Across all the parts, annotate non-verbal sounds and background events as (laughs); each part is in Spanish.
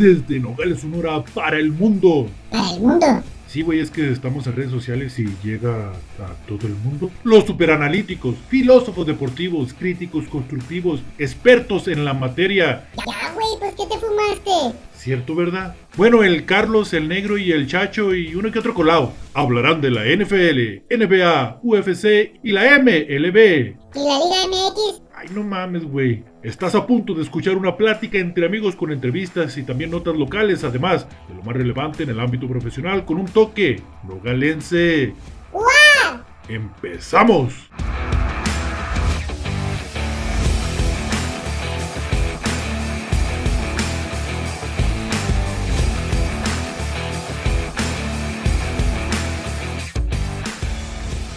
desde Nogales, Sonora, para el mundo. Para el mundo. Sí, güey, es que estamos en redes sociales y llega a todo el mundo. Los superanalíticos, filósofos deportivos, críticos constructivos, expertos en la materia. Ya, güey, pues ¿qué te fumaste? ¿Cierto, verdad? Bueno, el Carlos, el Negro y el Chacho y uno que otro colado hablarán de la NFL, NBA, UFC y la MLB. ¿Y la Liga MX? Ay, no mames, güey. Estás a punto de escuchar una plática entre amigos con entrevistas y también notas locales, además de lo más relevante en el ámbito profesional, con un toque nogalense. ¡Empezamos!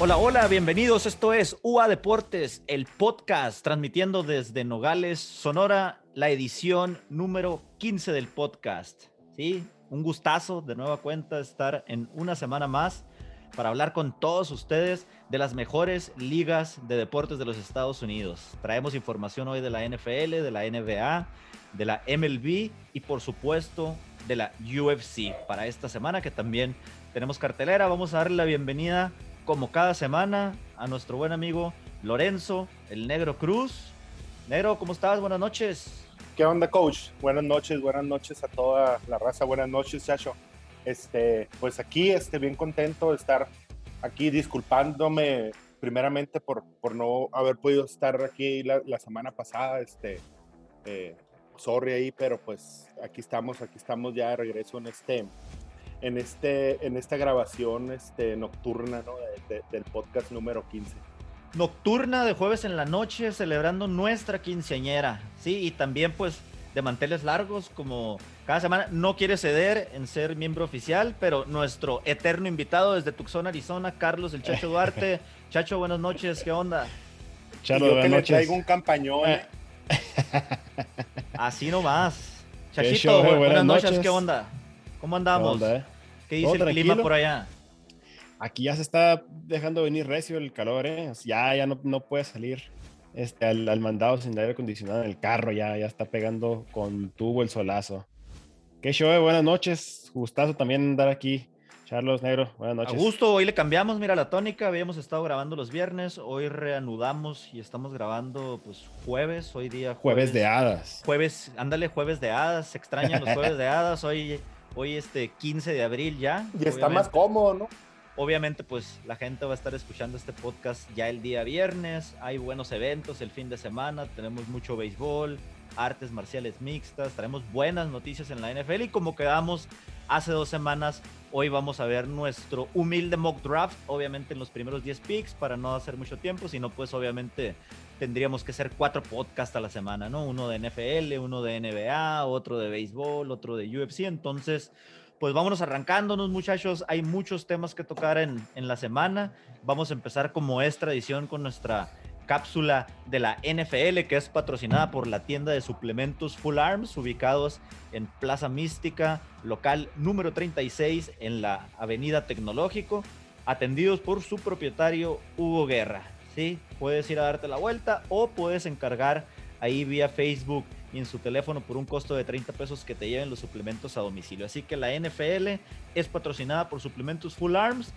Hola, hola, bienvenidos. Esto es UA Deportes, el podcast, transmitiendo desde Nogales, Sonora, la edición número 15 del podcast. Sí, un gustazo de nueva cuenta estar en una semana más para hablar con todos ustedes de las mejores ligas de deportes de los Estados Unidos. Traemos información hoy de la NFL, de la NBA, de la MLB y por supuesto de la UFC para esta semana que también tenemos cartelera. Vamos a darle la bienvenida como cada semana, a nuestro buen amigo Lorenzo, el Negro Cruz. Negro, ¿cómo estás? Buenas noches. ¿Qué onda, coach? Buenas noches, buenas noches a toda la raza. Buenas noches, Chacho. Este, pues aquí, este, bien contento de estar aquí, disculpándome primeramente por, por no haber podido estar aquí la, la semana pasada. Este, eh, sorry ahí, pero pues aquí estamos, aquí estamos ya de regreso en este, en, este, en esta grabación este, nocturna ¿no? de, de, del podcast número 15. Nocturna de jueves en la noche, celebrando nuestra quinceañera, ¿sí? Y también pues de manteles largos, como cada semana. No quiere ceder en ser miembro oficial, pero nuestro eterno invitado desde Tucson, Arizona, Carlos el Chacho Duarte. (laughs) Chacho, buenas noches, ¿qué onda? Chalo, y yo que le traigo un campañón. Eh. Así nomás. Chachito, buenas, buenas noches. noches, ¿qué onda? ¿Cómo andamos? ¿Qué, onda, eh? ¿Qué dice el tranquilo? clima por allá? Aquí ya se está dejando venir recio el calor, ¿eh? Ya, ya no, no puede salir este, al, al, mandado sin aire acondicionado en el carro, ya, ya está pegando con tubo el solazo. Qué show, eh? buenas noches. Gustazo también andar aquí. Carlos Negro, buenas noches. A gusto, hoy le cambiamos, mira la tónica, habíamos estado grabando los viernes, hoy reanudamos y estamos grabando pues jueves, hoy día jueves. Jueves de hadas. Jueves, ándale, jueves de hadas, se extrañan los jueves de (laughs) hadas, hoy, hoy este 15 de abril ya. Y está más cómodo, ¿no? Obviamente, pues la gente va a estar escuchando este podcast ya el día viernes. Hay buenos eventos el fin de semana. Tenemos mucho béisbol, artes marciales mixtas. Tenemos buenas noticias en la NFL. Y como quedamos hace dos semanas, hoy vamos a ver nuestro humilde mock draft. Obviamente en los primeros 10 picks para no hacer mucho tiempo. Sino, pues obviamente tendríamos que hacer cuatro podcasts a la semana, ¿no? Uno de NFL, uno de NBA, otro de béisbol, otro de UFC. Entonces pues vámonos arrancándonos, muchachos. Hay muchos temas que tocar en, en, la semana. Vamos a empezar como es tradición con nuestra cápsula de la NFL, que es patrocinada por la tienda de suplementos Full Arms, ubicados en Plaza Mística, local número 36 en la Avenida Tecnológico, atendidos por su propietario Hugo Guerra. ¿Sí? Puedes ir a darte la vuelta o puedes encargar ahí vía Facebook y en su teléfono por un costo de 30 pesos que te lleven los suplementos a domicilio. Así que la NFL es patrocinada por Suplementos Full Arms.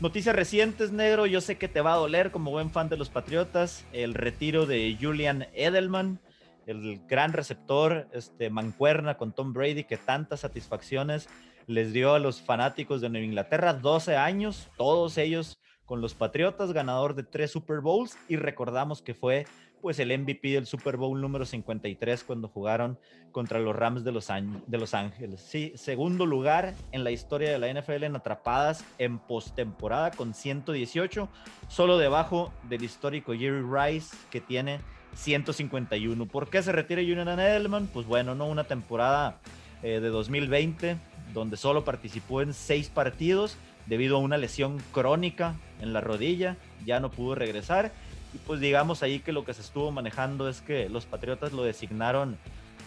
Noticias recientes, negro. Yo sé que te va a doler como buen fan de los Patriotas. El retiro de Julian Edelman, el gran receptor, este, mancuerna con Tom Brady, que tantas satisfacciones les dio a los fanáticos de Nueva Inglaterra. 12 años, todos ellos con los Patriotas, ganador de tres Super Bowls. Y recordamos que fue pues el MVP del Super Bowl número 53 cuando jugaron contra los Rams de Los, de los Ángeles. Sí, segundo lugar en la historia de la NFL en atrapadas en postemporada con 118, solo debajo del histórico Jerry Rice que tiene 151. ¿Por qué se retira Julian Edelman? Pues bueno, no una temporada eh, de 2020 donde solo participó en seis partidos debido a una lesión crónica en la rodilla, ya no pudo regresar y pues digamos ahí que lo que se estuvo manejando es que los Patriotas lo designaron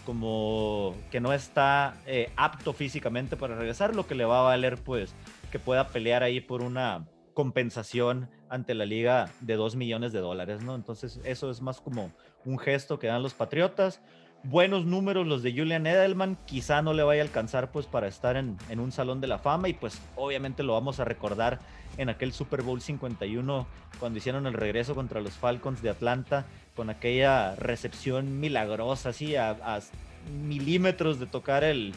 como que no está eh, apto físicamente para regresar, lo que le va a valer pues que pueda pelear ahí por una compensación ante la liga de 2 millones de dólares, ¿no? Entonces eso es más como un gesto que dan los Patriotas. Buenos números los de Julian Edelman, quizá no le vaya a alcanzar pues para estar en, en, un salón de la fama. Y pues obviamente lo vamos a recordar en aquel Super Bowl 51 cuando hicieron el regreso contra los Falcons de Atlanta con aquella recepción milagrosa así a, milímetros de tocar el,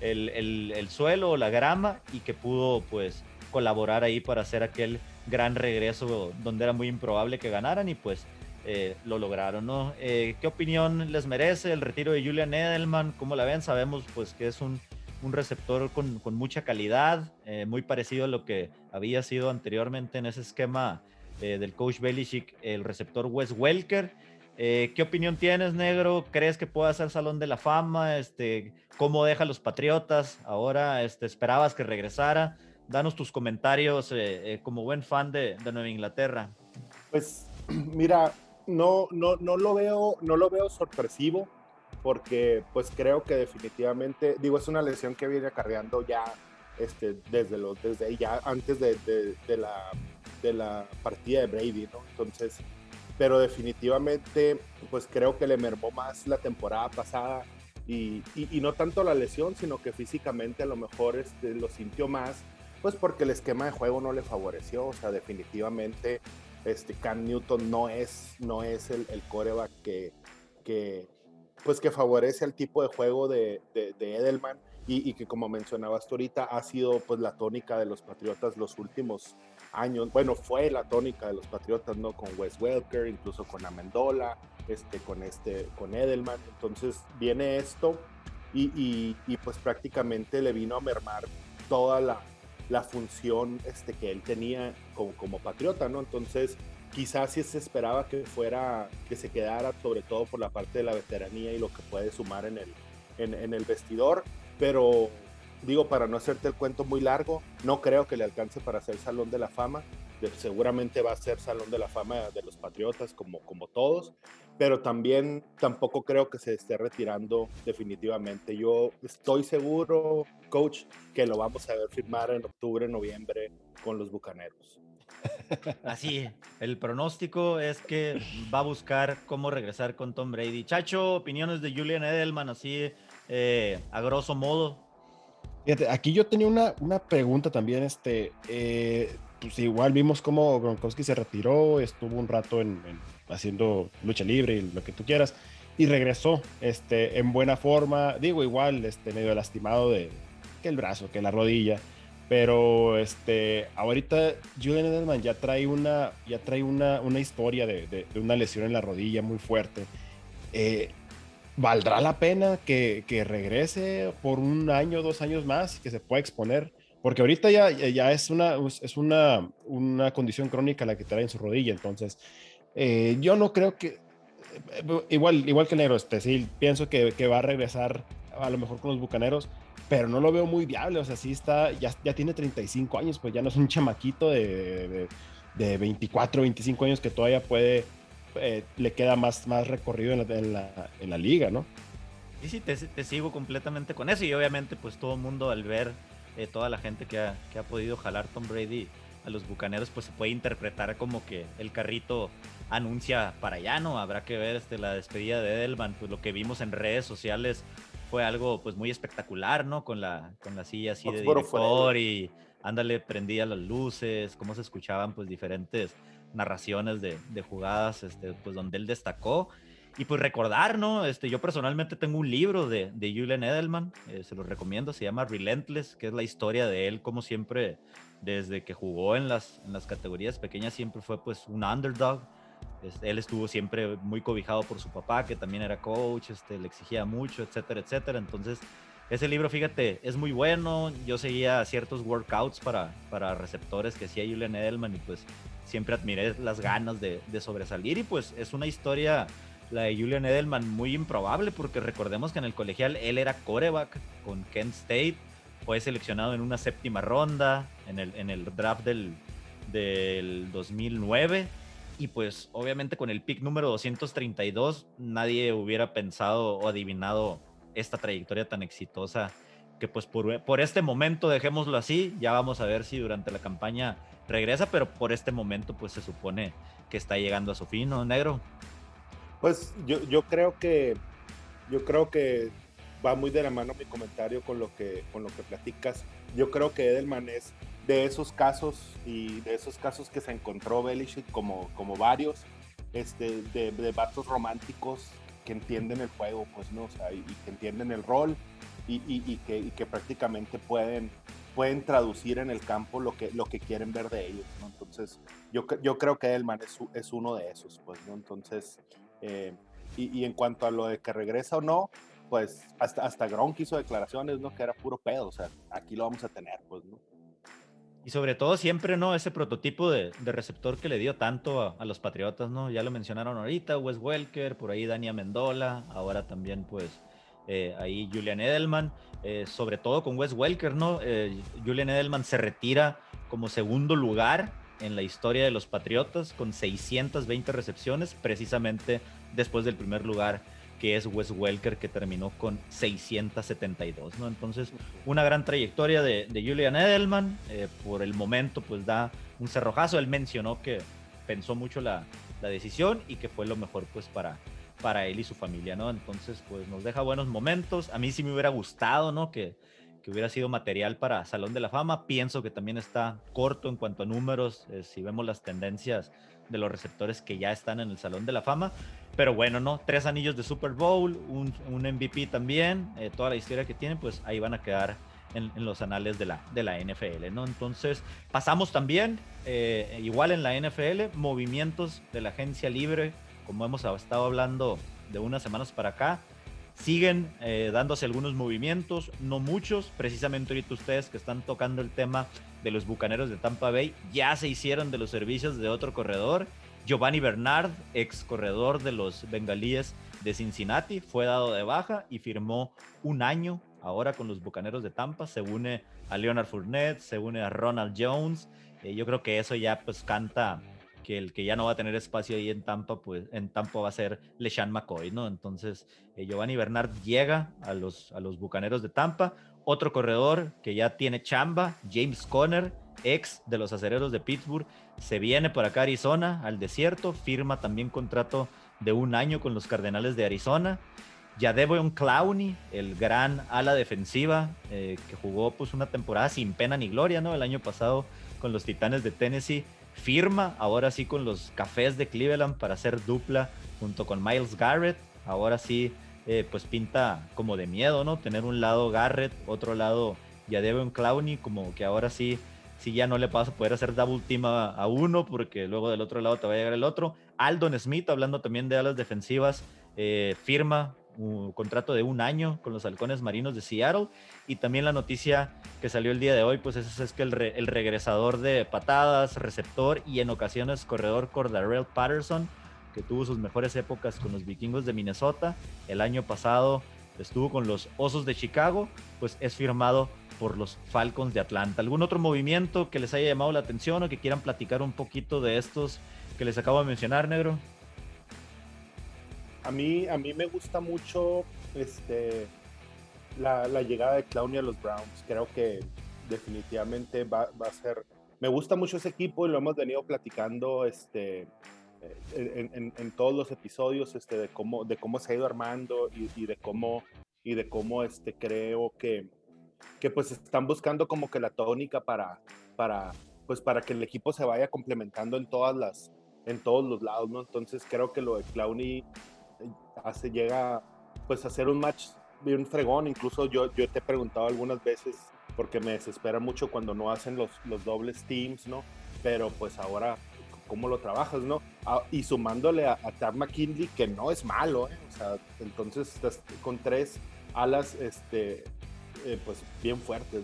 el, el, el suelo o la grama y que pudo pues colaborar ahí para hacer aquel gran regreso donde era muy improbable que ganaran. Y pues eh, lo lograron, ¿no? Eh, ¿Qué opinión les merece el retiro de Julian Edelman? ¿Cómo la ven? Sabemos pues que es un, un receptor con, con, mucha calidad, eh, muy parecido a lo que había sido anteriormente en ese esquema del coach Belichick, el receptor Wes Welker. ¿Qué opinión tienes, negro? ¿Crees que pueda ser Salón de la Fama? Este, ¿Cómo deja a los Patriotas? Ahora este, esperabas que regresara. Danos tus comentarios como buen fan de, de Nueva Inglaterra. Pues (clears throat) mira, no, no, no, lo veo, no lo veo sorpresivo porque pues creo que definitivamente, digo, es una lesión que viene acarreando ya este, desde, lo, desde ya antes de, de, de, la, de la partida de Brady, ¿no? Entonces, pero definitivamente pues creo que le mermó más la temporada pasada y, y, y no tanto la lesión, sino que físicamente a lo mejor este, lo sintió más, pues porque el esquema de juego no le favoreció, o sea, definitivamente este Cam Newton no es, no es el, el coreback que, que, pues que favorece el tipo de juego de, de, de Edelman. Y, que como mencionabas tú ahorita ha sido pues la tónica de los Patriotas los últimos años, bueno fue la tónica de los Patriotas, ¿no? Con Wes Welker, incluso con Amendola, este, con, este, con Edelman, entonces viene esto y, y pues prácticamente le vino a mermar toda la, la función este, que él tenía como, patriota, ¿no? Entonces, quizás sí se esperaba que fuera, que se quedara, sobre todo por la parte de la veteranía y lo que puede sumar en el, en el vestidor, pero digo, para no hacerte el cuento muy largo, no creo que le alcance para ser Salón de la Fama. Seguramente va a ser Salón de la Fama de los Patriotas, como, como todos, pero también tampoco creo que se esté retirando definitivamente. Yo estoy seguro, coach, que lo vamos a ver firmar en octubre, noviembre con los Bucaneros. Así, el pronóstico es que va a buscar cómo regresar con Tom Brady. Chacho, opiniones de Julian Edelman, así eh, a grosso modo. Fíjate, aquí yo tenía una, una pregunta también, este, eh, pues igual vimos cómo Gronkowski se retiró, estuvo un rato en, en, haciendo lucha libre y lo que tú quieras, y regresó este, en buena forma, digo igual, este, medio lastimado de que el brazo, que la rodilla, pero este, ahorita Julian Edelman ya trae una, ya trae una, una historia de, de, de, una lesión en la rodilla muy fuerte. Eh, ¿Valdrá la pena que, que, regrese por un año, dos años más, que se pueda exponer? Porque ahorita ya, ya es, una, es una, una condición crónica la que trae en su rodilla, entonces eh, yo no creo que, igual, igual que Negro, este, sí, pienso que, que va a regresar a lo mejor con los Bucaneros, pero no lo veo muy viable, o sea, sí está, ya, ya tiene 35 años, pues ya no es un chamaquito de, de, de 24, 25 años que todavía puede, eh, le queda más, más recorrido en la, en la, liga, ¿no? Sí, sí, te, te, sigo completamente con eso y obviamente pues todo el mundo al ver eh, toda la gente que ha, que ha podido jalar Tom Brady a los Bucaneros pues se puede interpretar como que el carrito anuncia para allá, ¿no? Habrá que ver este, la despedida de Edelman, pues lo que vimos en redes sociales fue algo pues muy espectacular, ¿no? Con la, con la silla así de director y ándale, prendía las luces, cómo se escuchaban pues diferentes narraciones de, de, jugadas, este, pues donde él destacó. Y pues recordar, ¿no? Este, yo personalmente tengo un libro de, de Julian Edelman, eh, se lo recomiendo, se llama Relentless, que es la historia de él, como siempre, desde que jugó en las, en las categorías pequeñas, siempre fue pues un underdog, él estuvo siempre muy cobijado por su papá, que también era coach, este, le exigía mucho, etcétera, etcétera. Entonces, ese libro, fíjate, es muy bueno. Yo seguía ciertos workouts para, para receptores que hacía Julian Edelman y pues siempre admiré las ganas de, de, sobresalir. Y pues es una historia, la de Julian Edelman, muy improbable porque recordemos que en el colegial él era coreback con Kent State. Fue seleccionado en una séptima ronda en el, en el draft del, del 2009 y pues obviamente con el pick número 232 nadie hubiera pensado o adivinado esta trayectoria tan exitosa que pues por, por, este momento dejémoslo así, ya vamos a ver si durante la campaña regresa, pero por este momento pues se supone que está llegando a su fin, ¿no, negro? Pues yo, yo creo que yo creo que va muy de la mano mi comentario con lo que, con lo que platicas. Yo creo que Edelman es de esos casos y de esos casos que se encontró Belichick como, como varios, este, de, de vatos románticos que entienden el juego, pues, ¿no? O sea, y, que entienden el rol y, y, y que, que, prácticamente pueden, pueden traducir en el campo lo que, lo que quieren ver de ellos, ¿no? Entonces, yo, yo creo que Edelman es, es uno de esos, pues, ¿no? Entonces, eh, y, en cuanto a lo de que regresa o no, pues hasta, hasta Gronk hizo declaraciones, ¿no? Que era puro pedo, o sea, aquí lo vamos a tener, pues, ¿no? Y sobre todo siempre, ¿no? Ese prototipo de, de receptor que le dio tanto a, a, los Patriotas, ¿no? Ya lo mencionaron ahorita, Wes Welker, por ahí Dania Mendola, ahora también pues eh, ahí Julian Edelman, eh, sobre todo con Wes Welker, ¿no? Eh, Julian Edelman se retira como segundo lugar en la historia de los Patriotas con 620 recepciones, precisamente después del primer lugar que es Wes Welker, que terminó con 672, ¿no? Entonces, una gran trayectoria de, Julian Edelman. Eh, por el momento, pues da un cerrojazo. Él mencionó que pensó mucho la, la, decisión y que fue lo mejor, pues, para, para él y su familia, ¿no? Entonces, pues, nos deja buenos momentos. A mí sí me hubiera gustado, ¿no? Que, que hubiera sido material para Salón de la Fama. Pienso que también está corto en cuanto a números, eh, si vemos las tendencias de los receptores que ya están en el Salón de la Fama. Pero bueno, ¿no? Tres anillos de Super Bowl, un, un MVP también, eh, toda la historia que tienen, pues ahí van a quedar en, los anales de la, de la NFL, ¿no? Entonces, pasamos también, eh, igual en la NFL, movimientos de la agencia libre, como hemos estado hablando de unas semanas para acá. Siguen eh, dándose algunos movimientos, no muchos, precisamente ahorita ustedes que están tocando el tema de los Bucaneros de Tampa Bay, ya se hicieron de los servicios de otro corredor Giovanni Bernard, ex corredor de los bengalíes de Cincinnati, fue dado de baja y firmó un año ahora con los Bucaneros de Tampa. Se une a Leonard Fournette, se une a Ronald Jones. Eh, yo creo que eso ya pues canta que el que ya no va a tener espacio ahí en Tampa, pues en Tampa va a ser LeSean McCoy, ¿no? Entonces, eh, Giovanni Bernard llega a los, a los Bucaneros de Tampa. Otro corredor que ya tiene chamba, James Conner, ex de los acereros de Pittsburgh, se viene por acá a Arizona, al desierto, firma también contrato de un año con los Cardenales de Arizona. Ya Devon Clowney, el gran ala defensiva, eh, que jugó pues una temporada sin pena ni gloria, ¿no? El año pasado con los Titanes de Tennessee, firma ahora sí con los Cafés de Cleveland para hacer dupla junto con Miles Garrett. Ahora sí, eh, pues pinta como de miedo, ¿no? Tener un lado Garrett, otro lado ya Devon Clowney, como que ahora sí si ya no le vas a poder hacer double team a, uno, porque luego del otro lado te va a llegar el otro. Aldon Smith, hablando también de alas defensivas, eh, firma un contrato de un año con los halcones marinos de Seattle. Y también la noticia que salió el día de hoy, pues es, es que el, regresador de patadas, receptor y en ocasiones corredor Cordarrelle Patterson, que tuvo sus mejores épocas con los vikingos de Minnesota, el año pasado estuvo con los Osos de Chicago, pues es firmado por los Falcons de Atlanta. ¿Algún otro movimiento que les haya llamado la atención o que quieran platicar un poquito de estos que les acabo de mencionar, negro? A mí, a mí me gusta mucho este, la, la llegada de Clowney a los Browns. Creo que definitivamente va, va, a ser... Me gusta mucho ese equipo y lo hemos venido platicando este, en, en, en todos los episodios este, de, cómo, de cómo se ha ido armando y, y de cómo, y de cómo este, creo que que pues están buscando como que la tónica para, para, pues para que el equipo se vaya complementando en todas las, en todos los lados, ¿no? Entonces creo que lo de Clowney eh, hace, llega pues a hacer un match bien fregón, incluso yo, yo te he preguntado algunas veces porque me desespera mucho cuando no hacen los, los dobles teams, ¿no? Pero pues ahora, ¿cómo lo trabajas, no? Ah, y sumándole a, a McKinley, que no es malo, ¿eh? O sea, entonces estás con tres alas, este, eh, pues bien fuertes.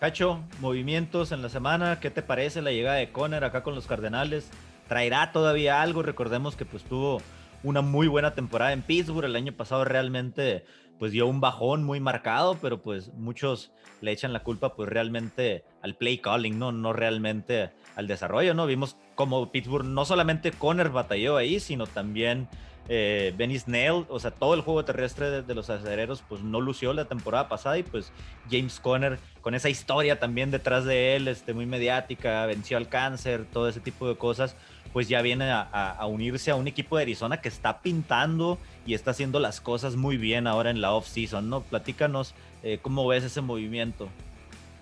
Cacho, movimientos en la semana, ¿qué te parece la llegada de Conner acá con los Cardenales? ¿Traerá todavía algo? Recordemos que pues tuvo una muy buena temporada en Pittsburgh, el año pasado realmente pues dio un bajón muy marcado, pero pues muchos le echan la culpa pues realmente al play calling, ¿no? No realmente al desarrollo, ¿no? Vimos como Pittsburgh no solamente Conner batalló ahí, sino también eh, Benny Snell, o sea, todo el juego terrestre de, los acereros, pues no lució la temporada pasada y pues James Conner, con esa historia también detrás de él, este, muy mediática, venció al cáncer, todo ese tipo de cosas, pues ya viene a, unirse a un equipo de Arizona que está pintando y está haciendo las cosas muy bien ahora en la off-season, ¿no? Platícanos eh, cómo ves ese movimiento.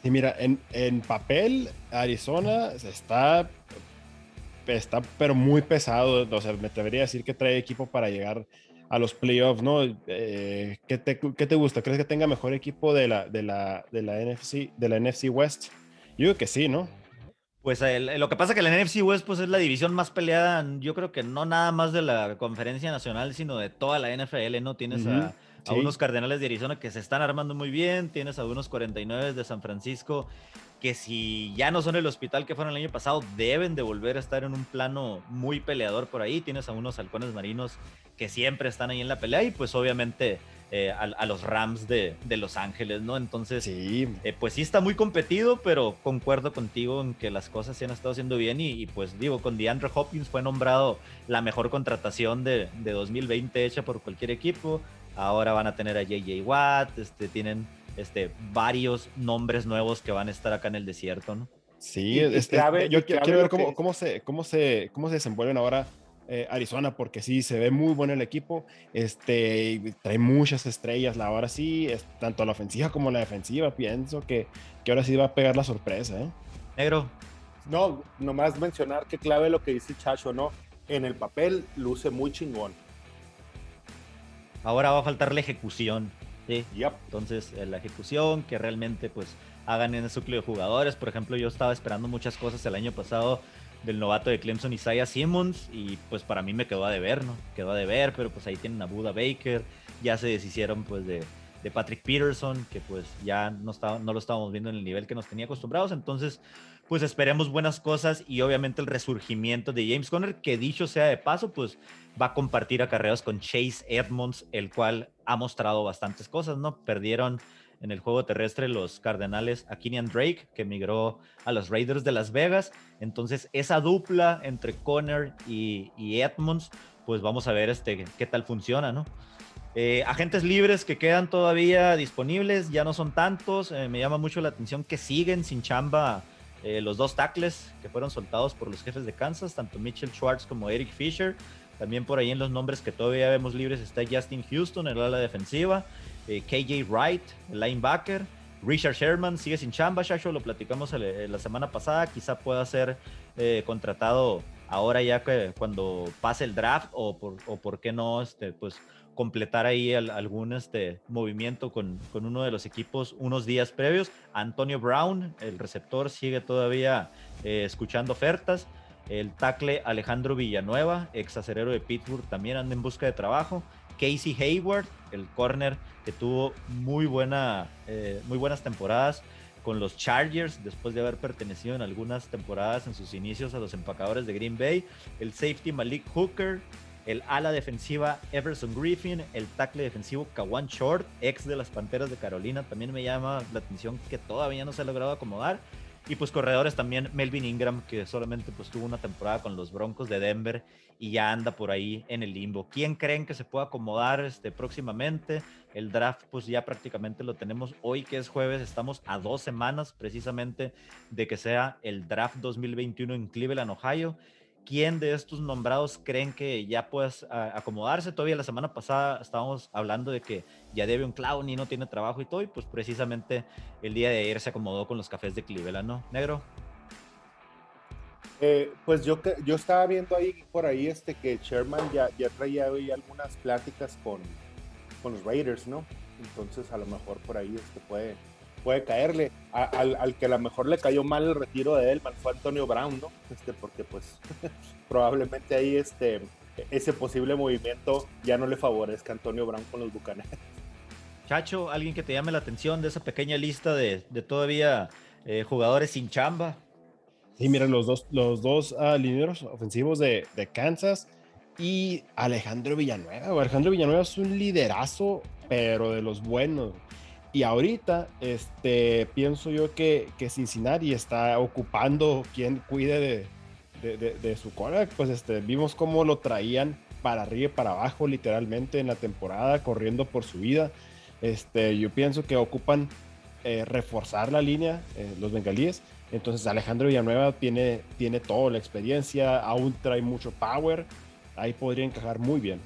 Sí, mira, en, en papel Arizona está está pero muy pesado. O sea, me atrevería a decir que trae equipo para llegar a los playoffs, ¿no? Eh, ¿qué, te, ¿qué, te, gusta? ¿Crees que tenga mejor equipo de la, de la, de la, NFC, de la NFC West? Yo digo que sí, ¿no? Pues lo que pasa es que la NFC West pues, es la división más peleada, yo creo que no nada más de la conferencia nacional, sino de toda la NFL, ¿no? Tienes a, a unos Cardenales de Arizona que se están armando muy bien, tienes a unos 49 de San Francisco que si ya no son el hospital que fueron el año pasado, deben de volver a estar en un plano muy peleador por ahí. Tienes a unos halcones marinos que siempre están ahí en la pelea y pues obviamente eh, a, los Rams de, Los Ángeles, ¿no? Entonces, sí. Eh, pues sí está muy competido, pero concuerdo contigo en que las cosas se han estado haciendo bien y, pues digo, con DeAndre Hopkins fue nombrado la mejor contratación de, de 2020 hecha por cualquier equipo. Ahora van a tener a JJ Watt, este, tienen este, varios nombres nuevos que van a estar acá en el desierto, ¿no? Sí, este, yo quiero, ver cómo, cómo, se, cómo, se, cómo se desenvuelven ahora eh, Arizona, porque sí, se ve muy bueno el equipo, este, trae muchas estrellas, la ahora sí, es, tanto la ofensiva como la defensiva, pienso que, que ahora sí va a pegar la sorpresa, ¿eh? Negro. No, nomás mencionar que clave lo que dice Chacho, ¿no? En el papel luce muy chingón. Ahora va a faltar la ejecución. Entonces, eh, la ejecución, que realmente pues hagan en el núcleo de jugadores. Por ejemplo, yo estaba esperando muchas cosas el año pasado del novato de Clemson, Isaiah Simmons, y pues para mí me quedó a deber, ¿no? Quedó a deber, pero pues ahí tienen a Buda Baker, ya se deshicieron pues de, de Patrick Peterson, que pues ya no, estaba, no lo estábamos viendo en el nivel que nos tenía acostumbrados, entonces pues esperemos buenas cosas y obviamente el resurgimiento de James Conner, que dicho sea de paso, pues va a compartir acarreos con Chase Edmonds, el cual ha mostrado bastantes cosas, ¿no? Perdieron en el juego terrestre los Cardenales a Kenyan Drake, que migró a los Raiders de Las Vegas. Entonces, esa dupla entre Conner y, Edmonds, pues vamos a ver este, qué tal funciona, ¿no? Eh, agentes libres que quedan todavía disponibles, ya no son tantos. Eh, me llama mucho la atención que siguen sin chamba eh, los dos tackles que fueron soltados por los jefes de Kansas, tanto Mitchell Schwartz como Eric Fisher. También por ahí en los nombres que todavía vemos libres está Justin Houston, el ala defensiva, eh, KJ Wright, el linebacker. Richard Sherman sigue sin chamba, Shacho, lo platicamos eh, la semana pasada, quizá pueda ser contratado ahora ya que cuando pase el draft o por, o por qué no, este, pues completar ahí algún este, movimiento con, con, uno de los equipos unos días previos. Antonio Brown, el receptor, sigue todavía eh, escuchando ofertas. El tackle Alejandro Villanueva, ex acerero de Pittsburgh, también anda en busca de trabajo. Casey Hayward, el corner que tuvo muy, buena, eh, muy buenas temporadas con los Chargers después de haber pertenecido en algunas temporadas en sus inicios a los empacadores de Green Bay. El safety Malik Hooker, el ala defensiva Everson Griffin, el tackle defensivo Kawan Short, ex de las Panteras de Carolina, también me llama la atención que todavía no se ha logrado acomodar. Y pues corredores también Melvin Ingram, que solamente pues tuvo una temporada con los Broncos de Denver y ya anda por ahí en el limbo. ¿Quién creen que se pueda acomodar este, próximamente? El draft pues ya prácticamente lo tenemos hoy que es jueves, estamos a dos semanas precisamente de que sea el draft 2021 en Cleveland, Ohio. ¿Quién de estos nombrados creen que ya puedes acomodarse? Todavía la semana pasada estábamos hablando de que ya debe un clown y no tiene trabajo y todo, y pues precisamente el día de ayer se acomodó con los cafés de Cleveland, ¿no? Negro. Eh, pues yo, yo estaba viendo ahí por ahí este que Sherman ya, ya traía hoy algunas pláticas con, con los Raiders, ¿no? Entonces a lo mejor por ahí este puede, puede caerle. al, que a lo mejor le cayó mal el retiro de él fue Antonio Brown, ¿no? Este, porque pues (laughs) probablemente ahí este, ese posible movimiento ya no le favorezca a Antonio Brown con los Bucaneros. Chacho, alguien que te llame la atención de esa pequeña lista de, todavía eh, jugadores sin chamba. Sí, miren, los dos, los dos uh, lineros ofensivos de, de, Kansas y Alejandro Villanueva. Alejandro Villanueva es un liderazo, pero de los buenos Y ahorita, este, pienso yo que, Cincinnati está ocupando quien cuide de, de, su coreback. Pues este, vimos cómo lo traían para arriba y para abajo, literalmente, en la temporada, corriendo por su vida. Este, yo pienso que ocupan eh, reforzar la línea, eh, los bengalíes. Entonces Alejandro Villanueva tiene, tiene toda la experiencia, aún trae mucho power. Ahí podría encajar muy bien.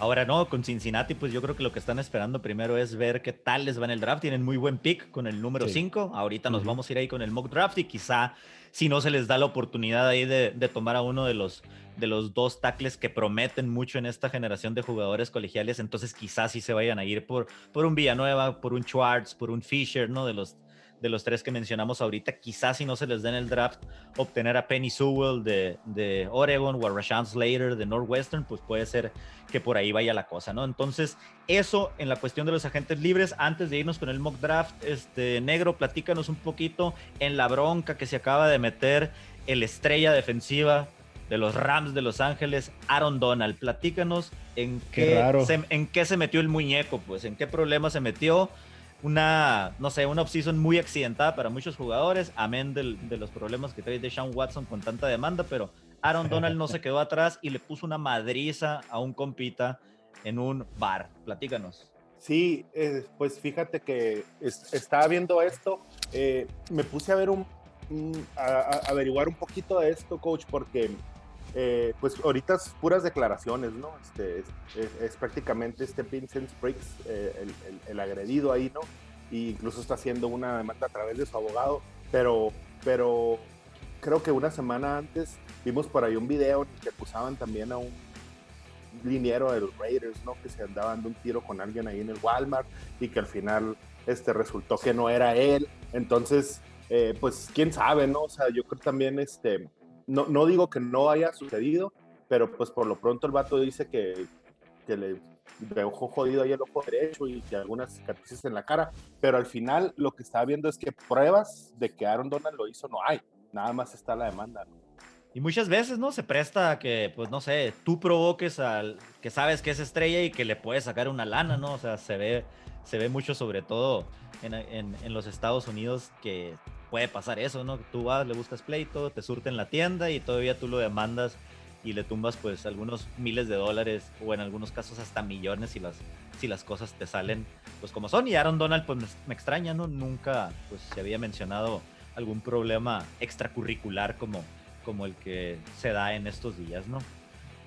Ahora no, con Cincinnati, pues yo creo que lo que están esperando primero es ver qué tal les va en el draft. Tienen muy buen pick con el número Sí. 5. Ahorita nos vamos a ir ahí con el mock draft y quizá si no se les da la oportunidad ahí de, de tomar a uno de los, de los dos tackles que prometen mucho en esta generación de jugadores colegiales, entonces quizás sí se vayan a ir por, por un Villanueva, por un Schwartz, por un Fisher, ¿no? De los, de los tres que mencionamos ahorita, quizás si no se les da en el draft, obtener a Penny Sewell de, de Oregon o a Rashawn Slater de Northwestern, pues puede ser que por ahí vaya la cosa, ¿no? Entonces, eso en la cuestión de los agentes libres, antes de irnos con el mock draft, este negro, platícanos un poquito en la bronca que se acaba de meter el estrella defensiva de los Rams de Los Ángeles, Aaron Donald. Platícanos en Qué se, en qué se metió el muñeco, pues, en qué problema se metió. Una, no sé, una offseason muy accidentada para muchos jugadores, amén de los problemas que trae Deshaun Watson con tanta demanda, pero Aaron Donald no se quedó atrás y le puso una madriza a un compita en un bar. Platícanos. Sí, eh, pues fíjate que es- estaba viendo esto, eh, me puse a ver un, a- averiguar un poquito de esto, coach, porque eh, pues ahorita puras declaraciones, ¿no? Este, es, prácticamente este Vincent Spriggs, eh, el, agredido ahí, ¿no? Y incluso está haciendo una demanda a través de su abogado, pero, pero creo que una semana antes vimos por ahí un video en el que acusaban también a un liniero de los Raiders, ¿no? Que se andaba dando un tiro con alguien ahí en el Walmart y que al final este, resultó que no era él. Entonces, eh, pues quién sabe, ¿no? O sea, yo creo también, este, no, no digo que no haya sucedido, pero pues por lo pronto el vato dice que, que le dejó jodido ahí el ojo derecho y que algunas cicatrices en la cara, pero al final lo que estaba viendo es que pruebas de que Aaron Donald lo hizo no hay, nada más está la demanda. ¿no? Y muchas veces, ¿no? Se presta a que, pues no sé, tú provoques al que sabes que es estrella y que le puedes sacar una lana, ¿no? O sea, se ve, se ve mucho, sobre todo en, en- en los Estados Unidos, que puede pasar eso, ¿no? Tú vas, le buscas pleito, te surten la tienda y todavía tú lo demandas y le tumbas, pues, algunos miles de dólares o en algunos casos hasta millones si las, si las cosas te salen, pues, como son. Y Aaron Donald, pues, me, extraña, ¿no? Nunca, pues, se había mencionado algún problema extracurricular como como el que se da en estos días, ¿no?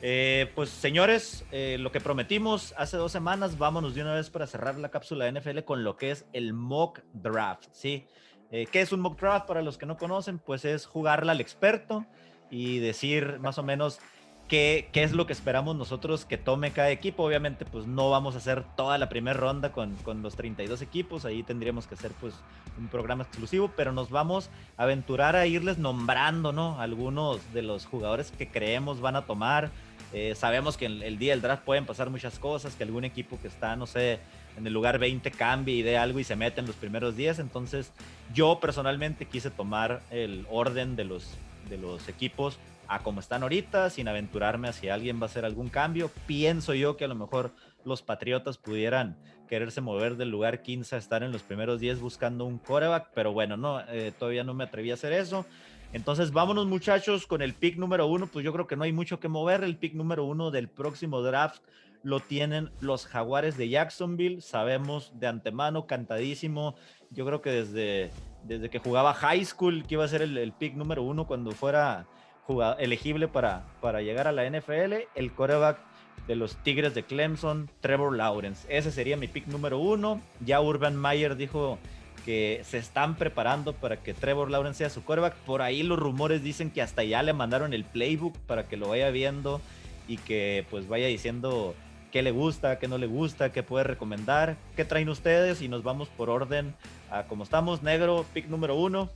Eh, pues señores, eh, lo que prometimos hace dos semanas, vámonos de una vez para cerrar la cápsula de NFL con lo que es el mock draft, ¿sí? Eh, ¿Qué es un mock draft para los que no conocen? Pues es jugarla al experto y decir más o menos qué, qué es lo que esperamos nosotros que tome cada equipo. Obviamente, pues no vamos a hacer toda la primera ronda con, con los 32 equipos, ahí tendríamos que hacer pues un programa exclusivo, pero nos vamos a aventurar a irles nombrando, ¿no? Algunos de los jugadores que creemos van a tomar. Eh, sabemos que el, el día del draft pueden pasar muchas cosas, que algún equipo que está, no sé, en el lugar 20 cambie y dé algo y se mete en los primeros 10. Entonces, yo personalmente quise tomar el orden de los, de los equipos a como están ahorita, sin aventurarme a si alguien va a hacer algún cambio. Pienso yo que a lo mejor los Patriotas pudieran quererse mover del lugar 15 a estar en los primeros 10 buscando un coreback, pero bueno, no, eh, todavía no me atreví a hacer eso. Entonces, vámonos muchachos con el pick número uno, pues yo creo que no hay mucho que mover. El pick número uno del próximo draft lo tienen los Jaguares de Jacksonville. Sabemos de antemano, cantadísimo. Yo creo que desde, desde que jugaba high school, que iba a ser el, pick número uno cuando fuera jugado, elegible para, para llegar a la NFL, el coreback de los Tigres de Clemson, Trevor Lawrence. Ese sería mi pick número uno. Ya Urban Meyer dijo que se están preparando para que Trevor Lawrence sea su quarterback. Por ahí los rumores dicen que hasta ya le mandaron el playbook para que lo vaya viendo y que pues vaya diciendo qué le gusta, qué no le gusta, qué puede recomendar, qué traen ustedes y nos vamos por orden a como estamos. Negro, pick número uno.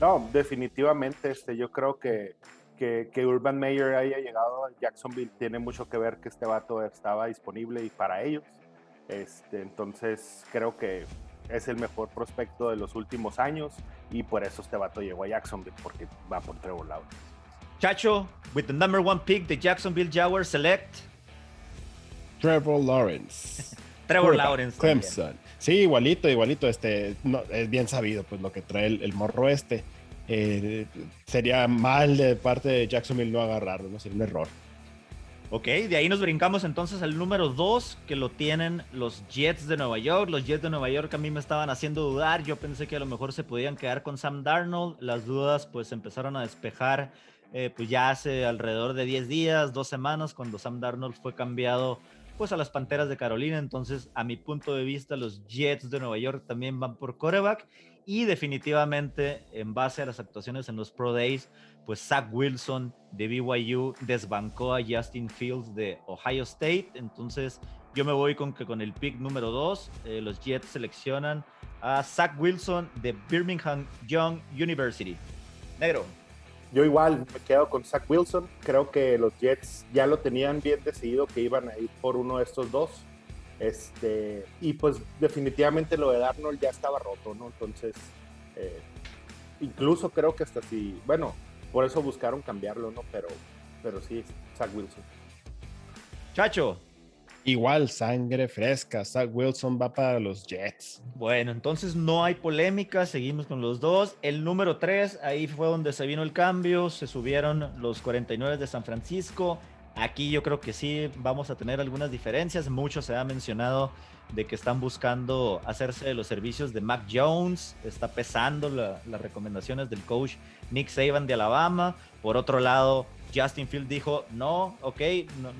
No, definitivamente, este, yo creo que, que, que Urban Meyer haya llegado a Jacksonville tiene mucho que ver que este vato estaba disponible y para ellos. Este, entonces creo que es el mejor prospecto de los últimos años y por eso este vato llegó a Jacksonville, porque va por Trevor Lawrence. Chacho, with the number one pick, the Jacksonville Jaguars select Trevor Lawrence. (laughs) Trevor Lawrence. también. Clemson. Sí, igualito, igualito. Este, no, es bien sabido pues lo que trae el, el morro este. Eh, sería mal de parte de Jacksonville no agarrarlo, no sería un error. Ok, de ahí nos brincamos entonces al número 2, que lo tienen los Jets de Nueva York. Los Jets de Nueva York a mí me estaban haciendo dudar. Yo pensé que a lo mejor se podían quedar con Sam Darnold. Las dudas pues empezaron a despejar eh, pues ya hace alrededor de 10 días, dos semanas, cuando Sam Darnold fue cambiado pues a las Panteras de Carolina. Entonces, a mi punto de vista, los Jets de Nueva York también van por coreback. Y definitivamente, en base a las actuaciones en los Pro Days, pues Zach Wilson de BYU desbancó a Justin Fields de Ohio State. Entonces, yo me voy con que con el pick número 2, los Jets seleccionan a Zach Wilson de Birmingham Young University. Negro. Yo igual me quedo con Zach Wilson. Creo que los Jets ya lo tenían bien decidido que iban a ir por uno de estos dos. Este, y pues definitivamente lo de Darnold ya estaba roto, ¿no? Entonces, eh, incluso creo que hasta si, bueno, por eso buscaron cambiarlo, ¿no? Pero, pero sí, Zach Wilson. Chacho. Igual, sangre fresca. Zach Wilson va para los Jets. Bueno, entonces no hay polémica, seguimos con los dos. El número 3, ahí fue donde se vino el cambio, se subieron los 49 de San Francisco. Aquí yo creo que sí vamos a tener algunas diferencias. Mucho se ha mencionado de que están buscando hacerse de los servicios de Mac Jones. Está pesando la- las recomendaciones del coach Nick Saban de Alabama. Por otro lado, Justin Field dijo, no, ok,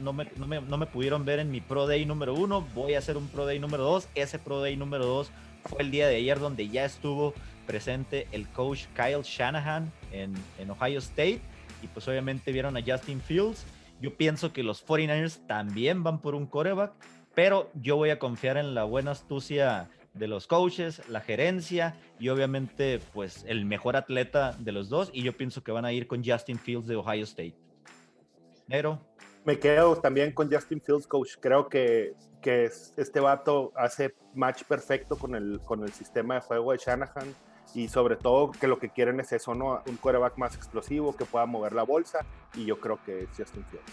no, me, no me- no me pudieron ver en mi Pro Day número uno, voy a hacer un Pro Day número dos. Ese Pro Day número dos fue el día de ayer donde ya estuvo presente el coach Kyle Shanahan en, en Ohio State. Y pues obviamente vieron a Justin Fields. Yo pienso que los 49ers también van por un coreback, pero yo voy a confiar en la buena astucia de los coaches, la gerencia y obviamente pues el mejor atleta de los dos y yo pienso que van a ir con Justin Fields de Ohio State. Negro, Me quedo también con Justin Fields, coach. Creo que, que es- este vato hace match perfecto con el, con el sistema de juego de Shanahan y sobre todo que lo que quieren es eso, ¿no? Un quarterback más explosivo que pueda mover la bolsa y yo creo que es Justin Fields.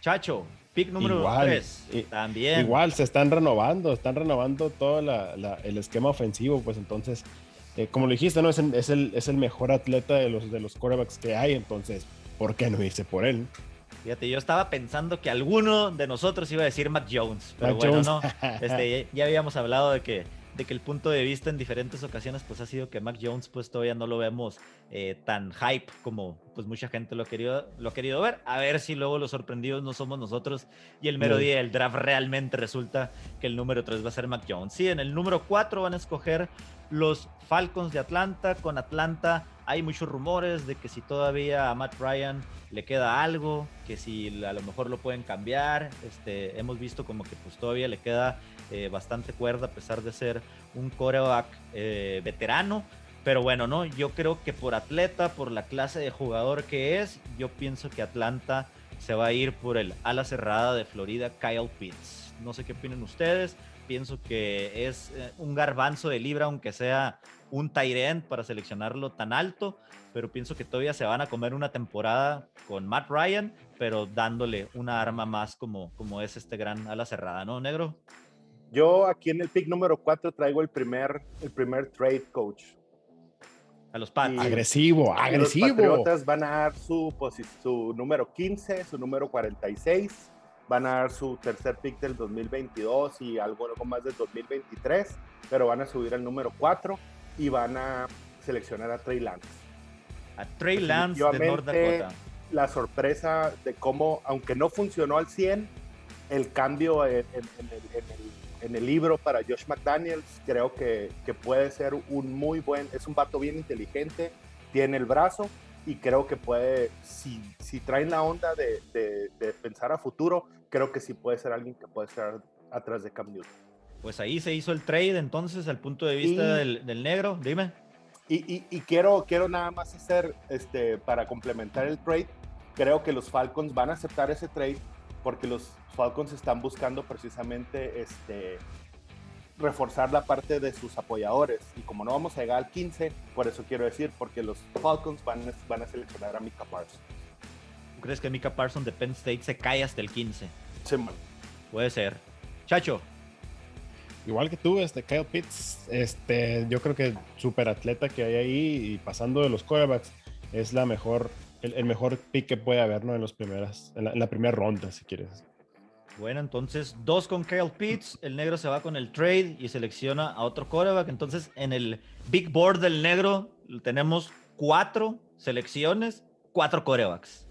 Chacho, pick número Igual, 3. i- También. Igual, se están renovando, están renovando todo la- la- el esquema ofensivo, pues entonces, eh, como lo dijiste, ¿no? Es el, es, el, es el mejor atleta de los, de los quarterbacks que hay, entonces, ¿por qué no irse por él? Fíjate, yo estaba pensando que alguno de nosotros iba a decir Mac Jones, pero Mac bueno, Jones. no. (laughs) Este, ya, ya habíamos hablado de que, de que el punto de vista en diferentes ocasiones pues ha sido que Mac Jones pues todavía no lo vemos eh, tan hype como pues mucha gente lo ha, querido, lo ha querido ver. A ver si luego los sorprendidos no somos nosotros y el mero Mm. día del draft realmente resulta que el número 3 va a ser Mac Jones. Sí, en el número 4 van a escoger los Falcons de Atlanta. Con Atlanta hay muchos rumores de que si todavía a Matt Ryan le queda algo, que si a lo mejor lo pueden cambiar. Este, hemos visto como que pues todavía le queda eh, bastante cuerda a pesar de ser un coreback eh, veterano. Pero bueno, no, yo creo que por atleta, por la clase de jugador que es, yo pienso que Atlanta se va a ir por el ala cerrada de Florida, Kyle Pitts. No sé qué opinan ustedes. Pienso que es eh, un garbanzo de libra, aunque sea un end para seleccionarlo tan alto, pero pienso que todavía se van a comer una temporada con Matt Ryan, pero dándole una arma más como, como es este gran ala cerrada, ¿no, negro? Yo aquí en el pick número 4 traigo el primer, el primer trade coach. A los Pats. Y- Agresivo, Los agresivo. Patriotas van a dar su, número 15, su número 46, van a dar su tercer pick del 2022 y algo, algo más del 2023, pero van a subir al número 4 y van a seleccionar a Trey Lance. A Trey Lance de North Dakota. La sorpresa de cómo, aunque no funcionó al 100, el cambio en, en- en el, en el- en el libro para Josh McDaniels, creo que, que puede ser un muy buen, es un vato bien inteligente, tiene el brazo y creo que puede, si, si traen la onda de, de- de pensar a futuro, creo que sí puede ser alguien que puede estar atrás de Cam Newton. Pues ahí se hizo el trade entonces al punto de vista Y- del, del negro. Dime. Y, y- y quiero, quiero nada más hacer, este, para complementar el trade, creo que los Falcons van a aceptar ese trade porque los Falcons están buscando precisamente este, reforzar la parte de sus apoyadores. Y como no vamos a llegar al 15, por eso quiero decir, porque los Falcons van, a- van a seleccionar a Mika Parsons. ¿Tú crees que Mika Parsons de Penn State se cae hasta el 15? Sí, man. Puede ser. Chacho, igual que tú, este Kyle Pitts, este, yo creo que super atleta que hay ahí y pasando de los quarterbacks es la mejor, el, el mejor pick que puede haber, ¿no? En los primeras, en la, en la primera ronda, si quieres. Bueno, entonces dos con Kyle Pitts, el negro se va con el trade y selecciona a otro quarterback. Entonces en el big board del negro tenemos cuatro selecciones, cuatro quarterbacks.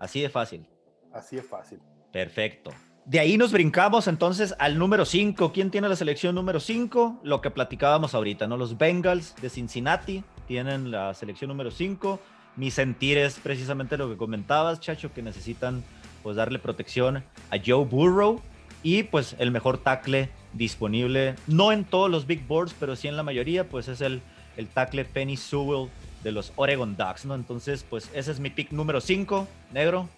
Así de fácil. Así es fácil. Perfecto. De ahí nos brincamos entonces al número 5. ¿Quién tiene la selección número 5? Lo que platicábamos ahorita, ¿no? Los Bengals de Cincinnati tienen la selección número 5. Mi sentir es precisamente lo que comentabas, Chacho, que necesitan pues darle protección a Joe Burrow y pues el mejor tackle disponible, no en todos los big boards, pero sí en la mayoría, pues es el, el tackle Penny Sewell de los Oregon Ducks, ¿no? Entonces, pues ese es mi pick número 5, negro.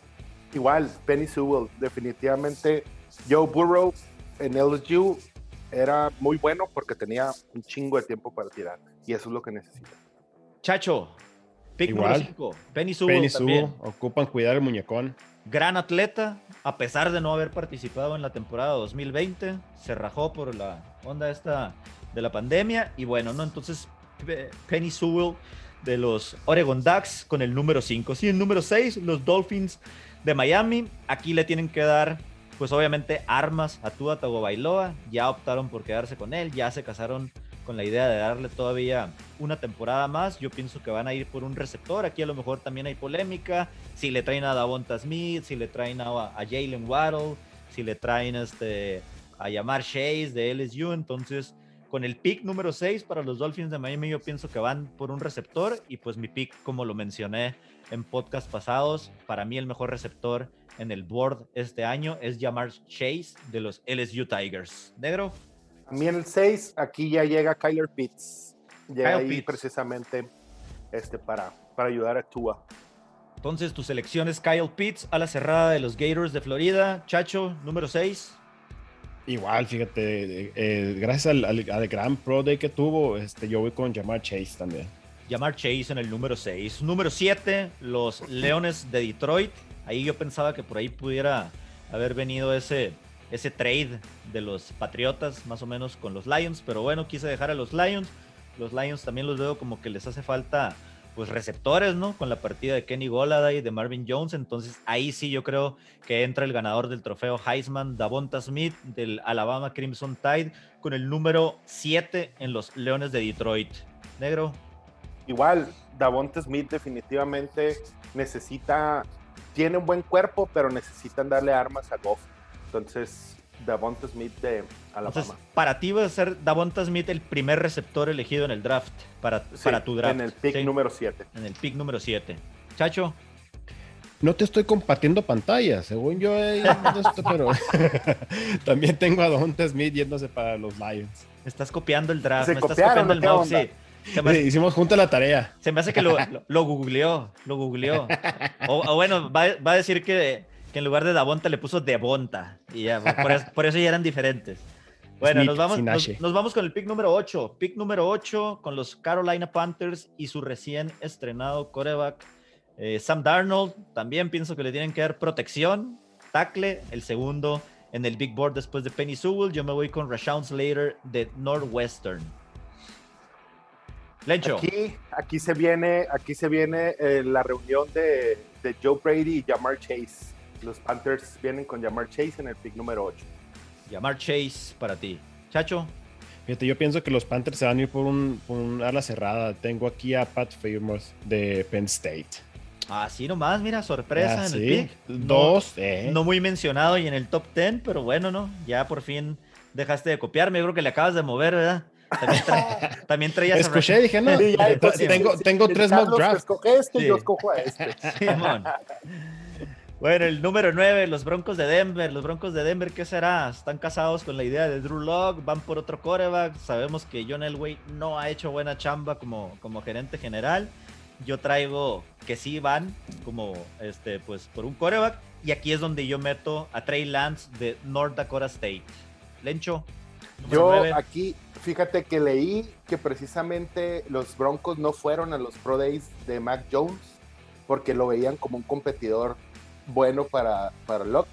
Igual, Penny Sewell, definitivamente. Joe Burrow en LSU era muy bueno porque tenía un chingo de tiempo para tirar. Y eso es lo que necesita. Chacho, pick Igual. número 5, Penny Sewell Penny ocupan cuidar el muñecón. gran atleta, a pesar de no haber participado en la temporada 2020, se rajó por la onda esta de la pandemia y bueno, ¿no? Entonces Pe- Penny Sewell de los Oregon Ducks con el número 5. Sí, el número 6, los Dolphins de Miami. Aquí le tienen que dar, pues obviamente, armas a Tua Tagovailoa. Ya optaron por quedarse con él, ya se casaron con la idea de darle todavía una temporada más. Yo pienso que van a ir por un receptor. Aquí a lo mejor también hay polémica. Si le traen a Davonta Smith, si le traen a, Jalen Waddle, si le traen este, a llamar Chase de LSU. Entonces, con el pick número 6 para los Dolphins de Miami, yo pienso que van por un receptor. Y pues mi pick, como lo mencioné en podcast pasados, para mí el mejor receptor en el board este año es Jamar Chase de los LSU Tigers. Negro. A mí en el 6, aquí ya llega Kyler Pitts. Llega Kyle ahí Pitts. precisamente este, para, para ayudar a Tua. Entonces, tu selección es Kyle Pitts a la cerrada de los Gators de Florida. Chacho, número 6. Igual, fíjate, eh, gracias al, al- al gran Pro Day que tuvo, este, yo voy con Jamar Chase también. Llamar Chase en el número 6. Número 7, los Leones de Detroit. Ahí yo pensaba que por ahí pudiera haber venido ese, ese trade de los Patriotas, más o menos con los Lions. Pero bueno, quise dejar a los Lions. Los Lions también los veo como que les hace falta pues receptores, ¿no? Con la partida de Kenny Golladay, de Marvin Jones. Entonces ahí sí yo creo que entra el ganador del trofeo Heisman, Davonta Smith, del Alabama Crimson Tide, con el número 7 en los Leones de Detroit. Negro. Igual, Davonte Smith definitivamente necesita, tiene un buen cuerpo, pero necesitan darle armas a Goff. Entonces, Davonte Smith de Entonces, Alabama. para ti va a ser Davonta Smith el primer receptor elegido en el draft, para, Sí, para tu draft. En el pick ¿sí? número 7. En el pick número 7. Chacho, No te estoy compartiendo pantalla, según yo, eh, esto, pero (laughs) también tengo a Don Smith yéndose para los Lions. me estás copiando el draft, Se me estás copiaron, copiando el ¿qué mock, onda? sí. Se me, Sí, hicimos junta la tarea. se me hace que lo, lo, lo googleó, lo googleó. (laughs) O, o bueno, va, va a decir que, que en lugar de Davonta le puso Devonta. Y ya, por eso, por eso ya eran diferentes. Bueno, Smith, nos vamos, nos, vamos con el pick número 8. Pick número 8 con los Carolina Panthers y su recién estrenado coreback eh, Sam Darnold. También pienso que le tienen que dar protección. Tackle, el segundo en el big board después de Penny Sewell. Yo me voy con Rashawn Slater de Northwestern. Lencho. Aquí, aquí se viene, aquí se viene eh, la reunión de, de Joe Brady y Jamar Chase. Los Panthers vienen con Jamar Chase en el pick número 8. Llamar Chase para ti. Chacho. Fíjate, yo pienso que los Panthers se van a ir por un, por un ala cerrada. Tengo aquí a Pat Fairmouth de Penn State. Así nomás, mira, sorpresa Ah, en sí. el pick. No- Dos, eh. No muy mencionado y en el top 10, pero bueno, ¿no? Ya por fin dejaste de copiarme. Yo creo que le acabas de mover, ¿verdad? También, tra- (laughs) también traías a Escuché, dije, no. (laughs) Sí, ya, tengo sí, tengo sí, tres mock drafts. Escoge este Sí. y yo escojo a este. (laughs) Simón. Bueno, el número 9, los Broncos de Denver. Los Broncos de Denver, ¿qué será? Están casados con la idea de Drew Lock, van por otro coreback. Sabemos que John Elway no ha hecho buena chamba como, como gerente general. Yo traigo que sí van como este, pues, por un coreback. Y aquí es donde yo meto a Trey Lance de North Dakota State. Lencho. Yo aquí, fíjate que leí que precisamente los Broncos no fueron a los Pro Days de Mac Jones porque lo veían como un competidor bueno para, para Locke.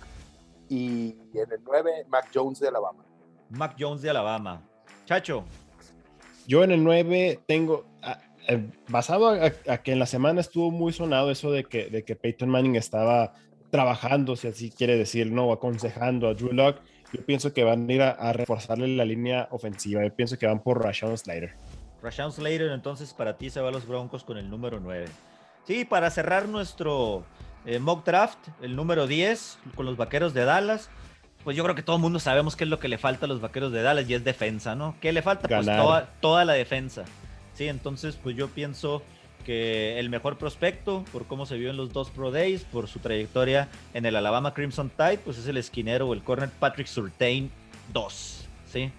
Y en el 9, Mac Jones de Alabama. Mac Jones de Alabama. Chacho, Yo en el 9 tengo, a- eh, basado a, a que en la semana estuvo muy sonado eso de que, de que Peyton Manning estaba trabajando, si así quiere decir, no, aconsejando a Drew Lock, yo pienso que van a ir a, a reforzarle la línea ofensiva. Yo pienso que van por Rashawn Slater. Rashawn Slater, entonces para ti se va a los Broncos con el número 9. Sí, para cerrar nuestro eh, mock draft, el número 10, con los Vaqueros de Dallas, pues yo creo que todo el mundo sabemos qué es lo que le falta a los Vaqueros de Dallas y es defensa, ¿no? ¿Qué le falta? Pues toda, toda la defensa. Sí, entonces pues yo pienso que el mejor prospecto, por cómo se vio en los dos Pro Days, por su trayectoria en el Alabama Crimson Tide, pues es el esquinero o el corner Patrick Surtain 2, ¿sí?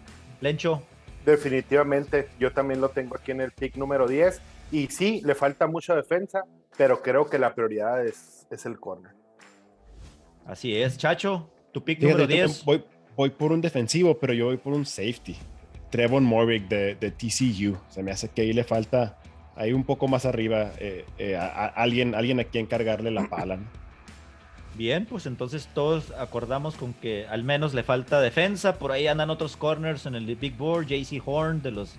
Lencho, Definitivamente, yo también lo tengo aquí en el pick número 10. Y sí, le falta mucha defensa, pero creo que la prioridad es, es el corner. así es. Chacho, tu pick Fíjate, número yo 10. Voy, voy por un defensivo, pero yo voy por un safety. Trevon Morrick de, de TCU. Se me hace que ahí le falta, ahí un poco más arriba, eh, eh, a, a alguien, alguien a quien cargarle la pala. ¿no? Bien, pues entonces todos acordamos con que al menos le falta defensa. Por ahí andan otros corners en el Big Board. JC Horn de los,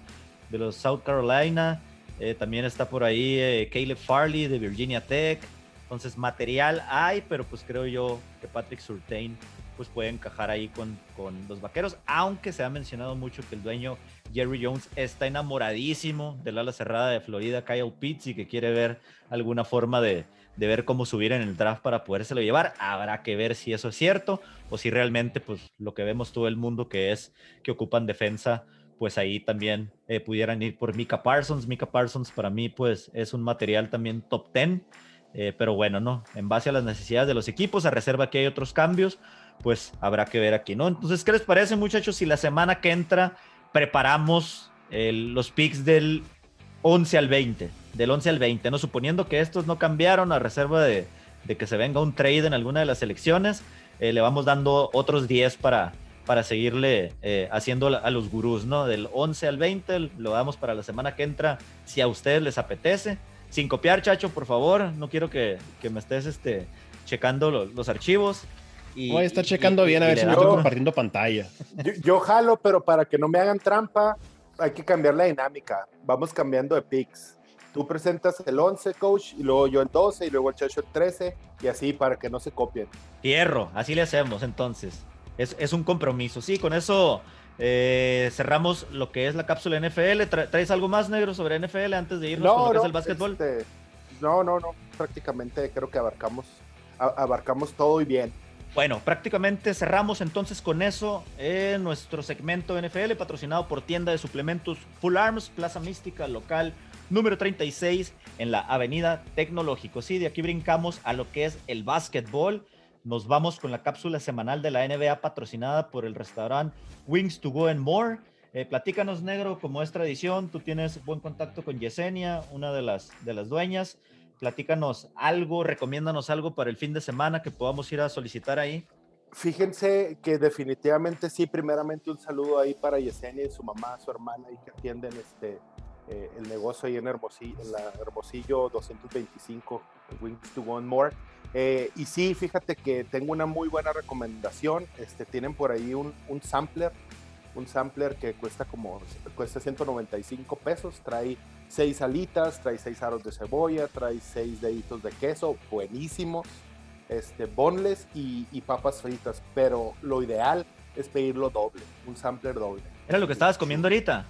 de los South Carolina. Eh, también está por ahí eh, Caleb Farley de Virginia Tech. Entonces material hay, pero pues creo yo que Patrick Surtain pues puede encajar ahí con, con los vaqueros. Aunque se ha mencionado mucho que el dueño Jerry Jones está enamoradísimo del ala cerrada de Florida, Kyle Pitts, y que quiere ver alguna forma de, de ver cómo subir en el draft para podérselo llevar. Habrá que ver si eso es cierto o si realmente, pues lo que vemos todo el mundo que es que ocupan defensa, pues ahí también eh, pudieran ir por Mika Parsons. Mika Parsons para mí, pues es un material también top 10. Eh, pero bueno, ¿no? En base a las necesidades de los equipos, a reserva que hay otros cambios, pues habrá que ver aquí, ¿no? Entonces, ¿qué les parece, muchachos, si la semana que entra preparamos el- los picks del 11 al 20, del 11 al 20, ¿no? Suponiendo que estos no cambiaron a reserva de, de que se venga un trade en alguna de las elecciones, eh, le vamos dando otros 10 para, para seguirle eh, haciendo a los gurús, ¿no? Del 11 al 20 lo damos para la semana que entra, si a ustedes les apetece. Sin copiar, Chacho, por favor, no quiero que, que me estés este, checando lo- los archivos. Y, Voy a estar y- checando y- bien a ver si no estoy compartiendo pantalla. Yo, yo jalo, pero para que no me hagan trampa, hay que cambiar la dinámica. Vamos cambiando de picks. Tú presentas el 11, coach, y luego yo el 12, y luego el Chacho el 13, y así para que no se copien. Fierro, así le hacemos entonces. Es, es un compromiso. Sí, con eso eh, cerramos lo que es la cápsula NFL. Tra- ¿Traes algo más negro sobre NFL antes de irnos con lo que es el básquetbol? este, no, no, no. Prácticamente creo que abarcamos, abarcamos todo y bien. Bueno, prácticamente cerramos entonces con eso nuestro segmento NFL patrocinado por tienda de suplementos Full Arms, Plaza Mística, local número 36 en la Avenida Tecnológico. Sí, de aquí brincamos a lo que es el básquetbol. Nos vamos con la cápsula semanal de la NBA patrocinada por el restaurante Wings to Go and More. Eh, platícanos, negro, como es tradición, tú tienes buen contacto con Yesenia, una de las, de las dueñas. Platícanos algo, recomiéndanos algo para el fin de semana que podamos ir a solicitar ahí. Fíjense que definitivamente sí, primeramente un saludo ahí para Yesenia y su mamá, su hermana, y que atienden este, eh, el negocio ahí en Hermosillo, en Hermosillo 225, Wings to One More. Eh, y sí, fíjate que tengo una muy buena recomendación. Este, tienen por ahí un, un sampler, un sampler que cuesta como cuesta 195 pesos, trae seis alitas, trae seis aros de cebolla, trae seis deditos de queso, buenísimos este, boneless y, y papas fritas, pero lo ideal es pedirlo doble, un sampler doble. Era lo que estabas comiendo ahorita.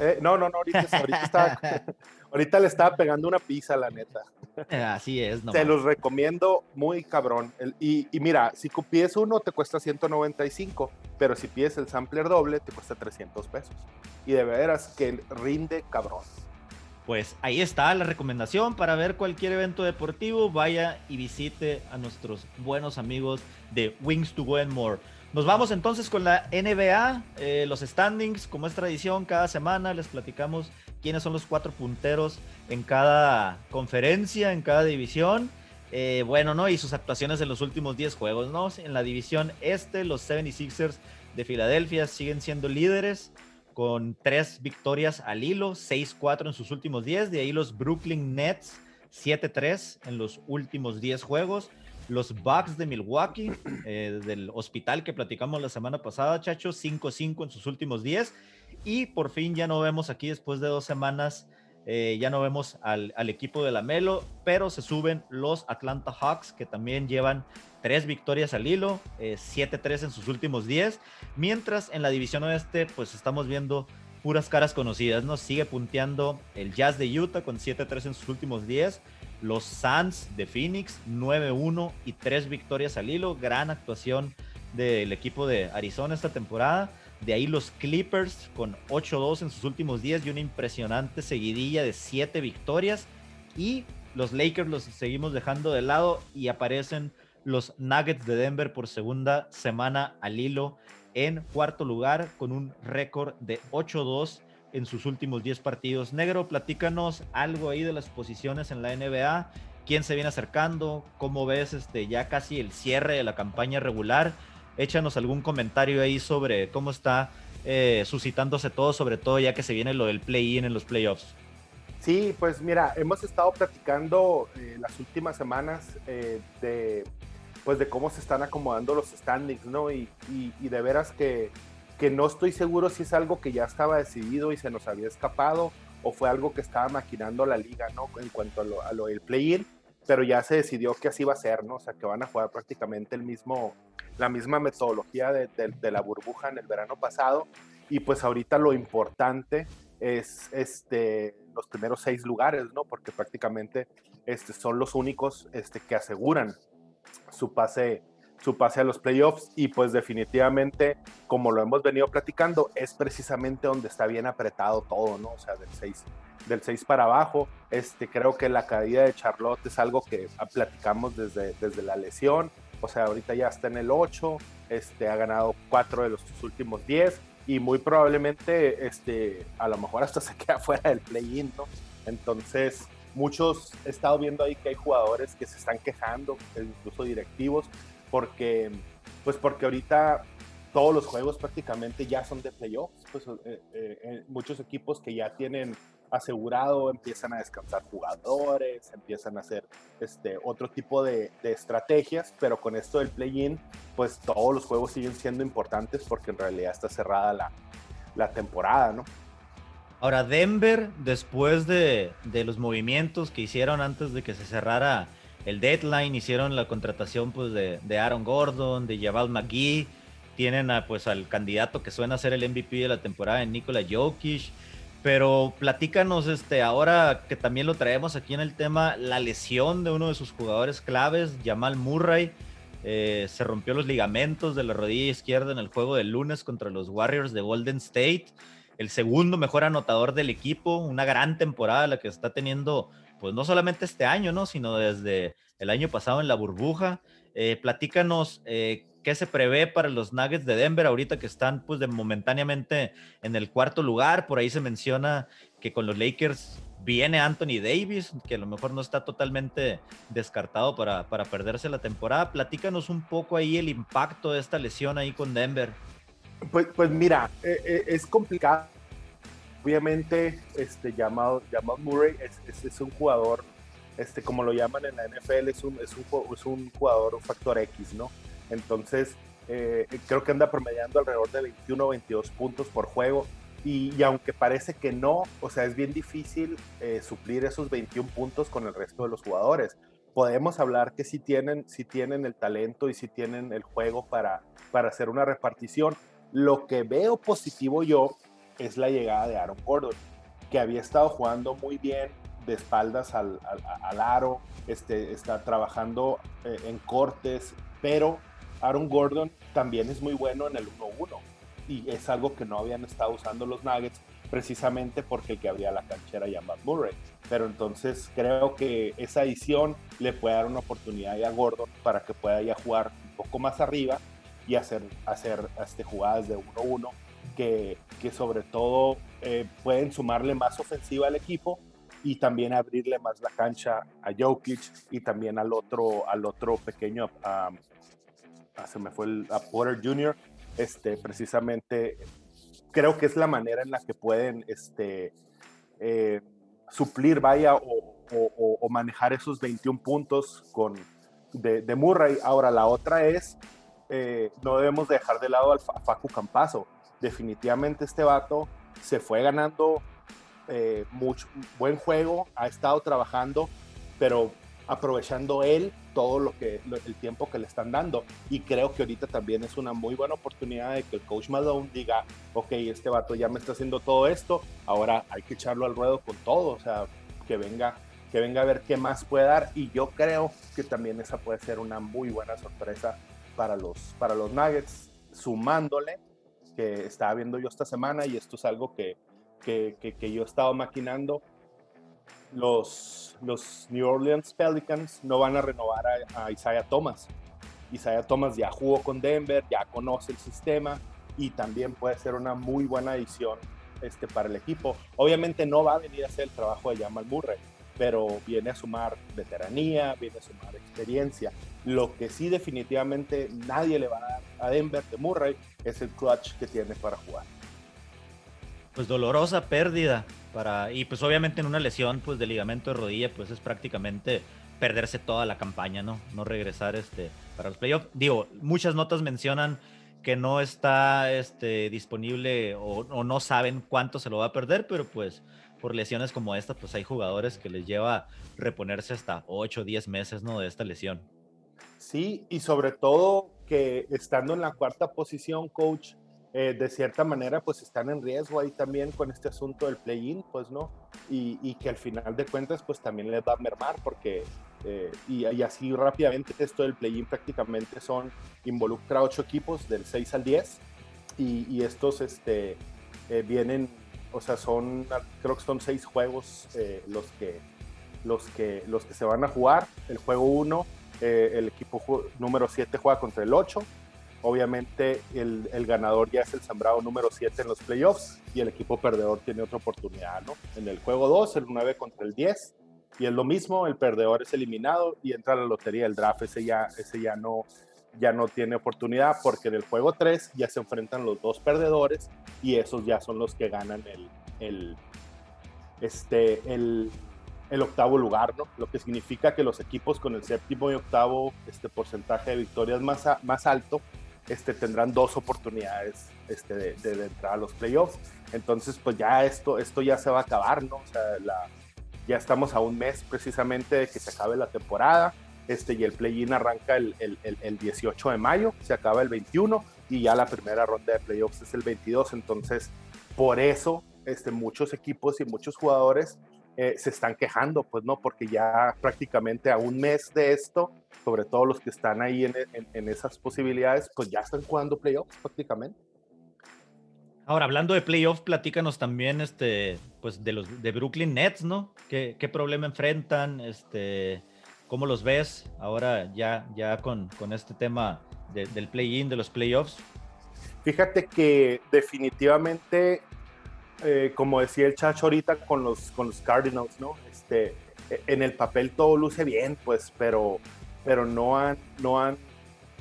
Eh, no, no, no, ahorita, ahorita, estaba- (laughs) (laughs) ahorita le estaba pegando una pizza, la neta. (laughs) Así es, no. Te los recomiendo muy cabrón. Y, y mira, si pides uno te cuesta 195, pero si pides el sampler doble te cuesta 300 pesos. Y de veras que rinde cabrón. Pues ahí está la recomendación para ver cualquier evento deportivo. Vaya y visite a nuestros buenos amigos de Wings to Go and More. Nos vamos entonces con la NBA, eh, los standings, como es tradición, cada semana les platicamos quiénes son los cuatro punteros en cada conferencia, en cada división. Eh, bueno, ¿no? Y sus actuaciones en los últimos 10 juegos, ¿no? En la división este, los 76ers de Filadelfia siguen siendo líderes con tres victorias al hilo, 6-4 en sus últimos 10. De ahí los Brooklyn Nets, 7-3 en los últimos 10 juegos. los Bucks de Milwaukee, eh, del hospital que platicamos la semana pasada, Chacho, 5-5 en sus últimos 10. Y por fin ya no vemos aquí después de dos semanas, eh, ya no vemos al, equipo de la Melo, pero se suben los Atlanta Hawks, que también llevan tres victorias al hilo, 7-3 eh, en sus últimos 10. Mientras en la división oeste, pues estamos viendo puras caras conocidas, ¿no? Sigue punteando el Jazz de Utah con 7-3 en sus últimos 10. Los Suns de Phoenix, 9-1 y 3 victorias al hilo. Gran actuación del equipo de Arizona esta temporada. De ahí los Clippers con 8-2 en sus últimos 10 y una impresionante seguidilla de 7 victorias. Y los Lakers los seguimos dejando de lado y aparecen los Nuggets de Denver por segunda semana al hilo en cuarto lugar con un récord de 8-2 en sus últimos 10 partidos. Negro, platícanos algo ahí de las posiciones en la NBA. ¿Quién se viene acercando? ¿Cómo ves este, ya casi el cierre de la campaña regular? Échanos algún comentario ahí sobre cómo está eh, suscitándose todo, sobre todo ya que se viene lo del play-in en los playoffs. Sí, pues mira, hemos estado platicando eh, las últimas semanas eh, de, pues de cómo se están acomodando los standings, ¿no? Y, y de veras que que no estoy seguro si es algo que ya estaba decidido y se nos había escapado o fue algo que estaba maquinando la liga, ¿no? En cuanto a lo, del play-in, pero ya se decidió que así va a ser, ¿no? O sea, que van a jugar prácticamente el mismo, la misma metodología de, la burbuja en el verano pasado y pues ahorita lo importante es este, los primeros seis lugares, ¿no? Porque prácticamente este, son los únicos este, que aseguran su pase su pase a los playoffs y pues definitivamente, como lo hemos venido platicando, es precisamente donde está bien apretado todo, ¿no? O sea, del 6 del 6 para abajo, este, creo que la caída de Charlotte es algo que platicamos desde, desde la lesión, o sea, ahorita ya está en el 8, este, ha ganado 4 de los últimos 10 y muy probablemente, este, a lo mejor hasta (laughs) se queda fuera del play-in. Entonces, muchos, he estado viendo ahí que hay jugadores que se están quejando, incluso directivos, porque, pues porque ahorita todos los juegos prácticamente ya son de playoffs, pues eh, eh, eh, muchos equipos que ya tienen asegurado empiezan a descansar jugadores, empiezan a hacer este, otro tipo de, estrategias, pero con esto del play-in, pues todos los juegos siguen siendo importantes porque en realidad está cerrada la, la temporada, ¿no? Ahora, Denver, después de, de, los movimientos que hicieron antes de que se cerrara el deadline, hicieron la contratación pues, de, Aaron Gordon, de Jabal McGee, tienen a, pues, al candidato que suena a ser el MVP de la temporada, Nikola Jokic. Pero platícanos, este, ahora que también lo traemos aquí en el tema, la lesión de uno de sus jugadores claves, Jamal Murray, eh, se rompió los ligamentos de la rodilla izquierda en el juego del lunes contra los Warriors de Golden State. El segundo mejor anotador del equipo, una gran temporada la que está teniendo pues no solamente este año, ¿no? Sino desde el año pasado en la burbuja. Eh, platícanos eh, qué se prevé para los Nuggets de Denver ahorita que están pues de momentáneamente en el cuarto lugar. Por ahí se menciona que con los Lakers viene Anthony Davis, que a lo mejor no está totalmente descartado para, para perderse la temporada. Platícanos un poco ahí el impacto de esta lesión ahí con Denver. Pues, pues mira, eh, es complicado obviamente, este, llamado, llamado Murray es, es, un jugador, este, como lo llaman en la NFL, es un, es un, es un jugador un factor X, ¿no? Entonces, eh, creo que anda promediando alrededor de 21 o 22 puntos por juego. Y, aunque parece que no, o sea, es bien difícil eh, suplir esos 21 puntos con el resto de los jugadores. Podemos hablar que sí tienen, sí tienen el talento y sí tienen el juego para, para hacer una repartición. Lo que veo positivo yo es la llegada de Aaron Gordon, que había estado jugando muy bien de espaldas al, aro, este, está trabajando eh, en cortes, pero Aaron Gordon también es muy bueno en el 1-1 y es algo que no habían estado usando los Nuggets precisamente porque el que abría la canchera era Matt Murray. Pero entonces creo que esa edición le puede dar una oportunidad a Gordon para que pueda ya jugar un poco más arriba y hacer, hacer este, jugadas de 1-1 que, sobre todo eh, pueden sumarle más ofensiva al equipo y también abrirle más la cancha a Jokic y también al otro, al otro pequeño, ah, se me fue el a Porter Jr., este, precisamente creo que es la manera en la que pueden este, eh, suplir, vaya, o, manejar esos 21 puntos con, de, de Murray. Ahora, la otra es, eh, no debemos dejar de lado al Fa- Facu Campazo. Definitivamente este vato se fue ganando eh, buen juego, ha estado trabajando, pero aprovechando él todo lo que lo- el tiempo que le están dando. Y creo que ahorita también es una muy buena oportunidad de que el coach Malone diga ok este vato ya me está haciendo todo esto ahora hay que echarlo al ruedo con todo o sea que venga que venga a ver qué más puede dar. Y yo creo que también esa puede ser una muy buena sorpresa para los para los Nuggets sumándole que estaba viendo yo esta semana y esto es algo que que, que, que yo he estado maquinando los, los New Orleans Pelicans no van a renovar a, Isaiah Thomas. Isaiah Thomas ya jugó con Denver, ya conoce el sistema y también puede ser una muy buena adición este, para el equipo. Obviamente no va a venir a hacer el trabajo de Jamal Murray, pero viene a sumar veteranía, viene a sumar experiencia. Lo que sí definitivamente nadie le va a dar a Denver de Murray es el clutch que tiene para jugar. Pues dolorosa pérdida para y pues obviamente en una lesión pues de ligamento de rodilla pues es prácticamente perderse toda la campaña, ¿no? No regresar este para los playoffs. Digo, muchas notas mencionan que no está este disponible o, no saben cuánto se lo va a perder, pero pues por lesiones como esta, pues hay jugadores que les lleva reponerse hasta 8 o 10 meses, ¿no? De esta lesión. Sí, y sobre todo que estando en la cuarta posición, coach, eh, de cierta manera, pues están en riesgo ahí también con este asunto del play-in, pues, ¿no? Y, y, que al final de cuentas, pues también les va a mermar, porque, eh, y, y, así rápidamente, esto del play-in prácticamente son, involucra ocho equipos del 6 al 10, y, y estos, este, eh, vienen, o sea, son, creo que son seis juegos eh, los, que, los, que, los que se van a jugar. El juego 1, eh, el equipo número 7 juega contra el 8, obviamente el, el, ganador ya es el sembrado número 7 en los playoffs y el equipo perdedor tiene otra oportunidad, ¿no? En el juego 2, el 9 contra el 10 y es lo mismo, el perdedor es eliminado y entra a la lotería del draft, ese ya, ese ya no ya no tiene oportunidad porque en el juego 3 ya se enfrentan los dos perdedores y esos ya son los que ganan el, el este, el, el octavo lugar, ¿no? Lo que significa que los equipos con el séptimo y octavo este porcentaje de victorias más, más alto este, tendrán dos oportunidades este, de, de, entrar a los playoffs. Entonces, pues ya esto, esto ya se va a acabar, ¿no? O sea, la, ya estamos a un mes precisamente de que se acabe la temporada. Este, y el play-in arranca el, el, el, el, 18 de mayo, se acaba el 21 y ya la primera ronda de playoffs es el 22. Entonces, por eso este, muchos equipos y muchos jugadores eh, se están quejando, pues no, porque ya prácticamente a un mes de esto, sobre todo los que están ahí en, en, en esas posibilidades, pues ya están jugando playoffs prácticamente. Ahora, hablando de playoffs, platícanos también este, pues de los de Brooklyn Nets, ¿no? ¿Qué, qué problema enfrentan? Este, ¿Cómo los ves ahora ya, ya con, con este tema de, del play-in, de los playoffs? Fíjate que definitivamente eh, como decía el Chacho ahorita con los, con los Cardinals, ¿no? Este, en el papel todo luce bien, pues, pero, pero no han, no han,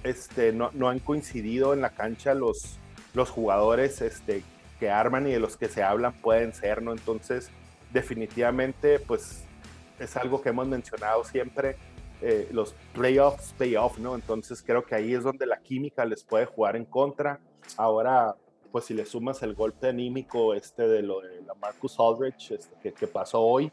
este, no, no han coincidido en la cancha los, los jugadores este, que arman y de los que se hablan pueden ser, ¿no? Entonces, definitivamente, pues, es algo que hemos mencionado siempre, eh, los playoffs, playoff, ¿no? Entonces, creo que ahí es donde la química les puede jugar en contra. Ahora, pues si le sumas el golpe anímico este de lo de la Marcus Aldrich este, que, que, pasó hoy,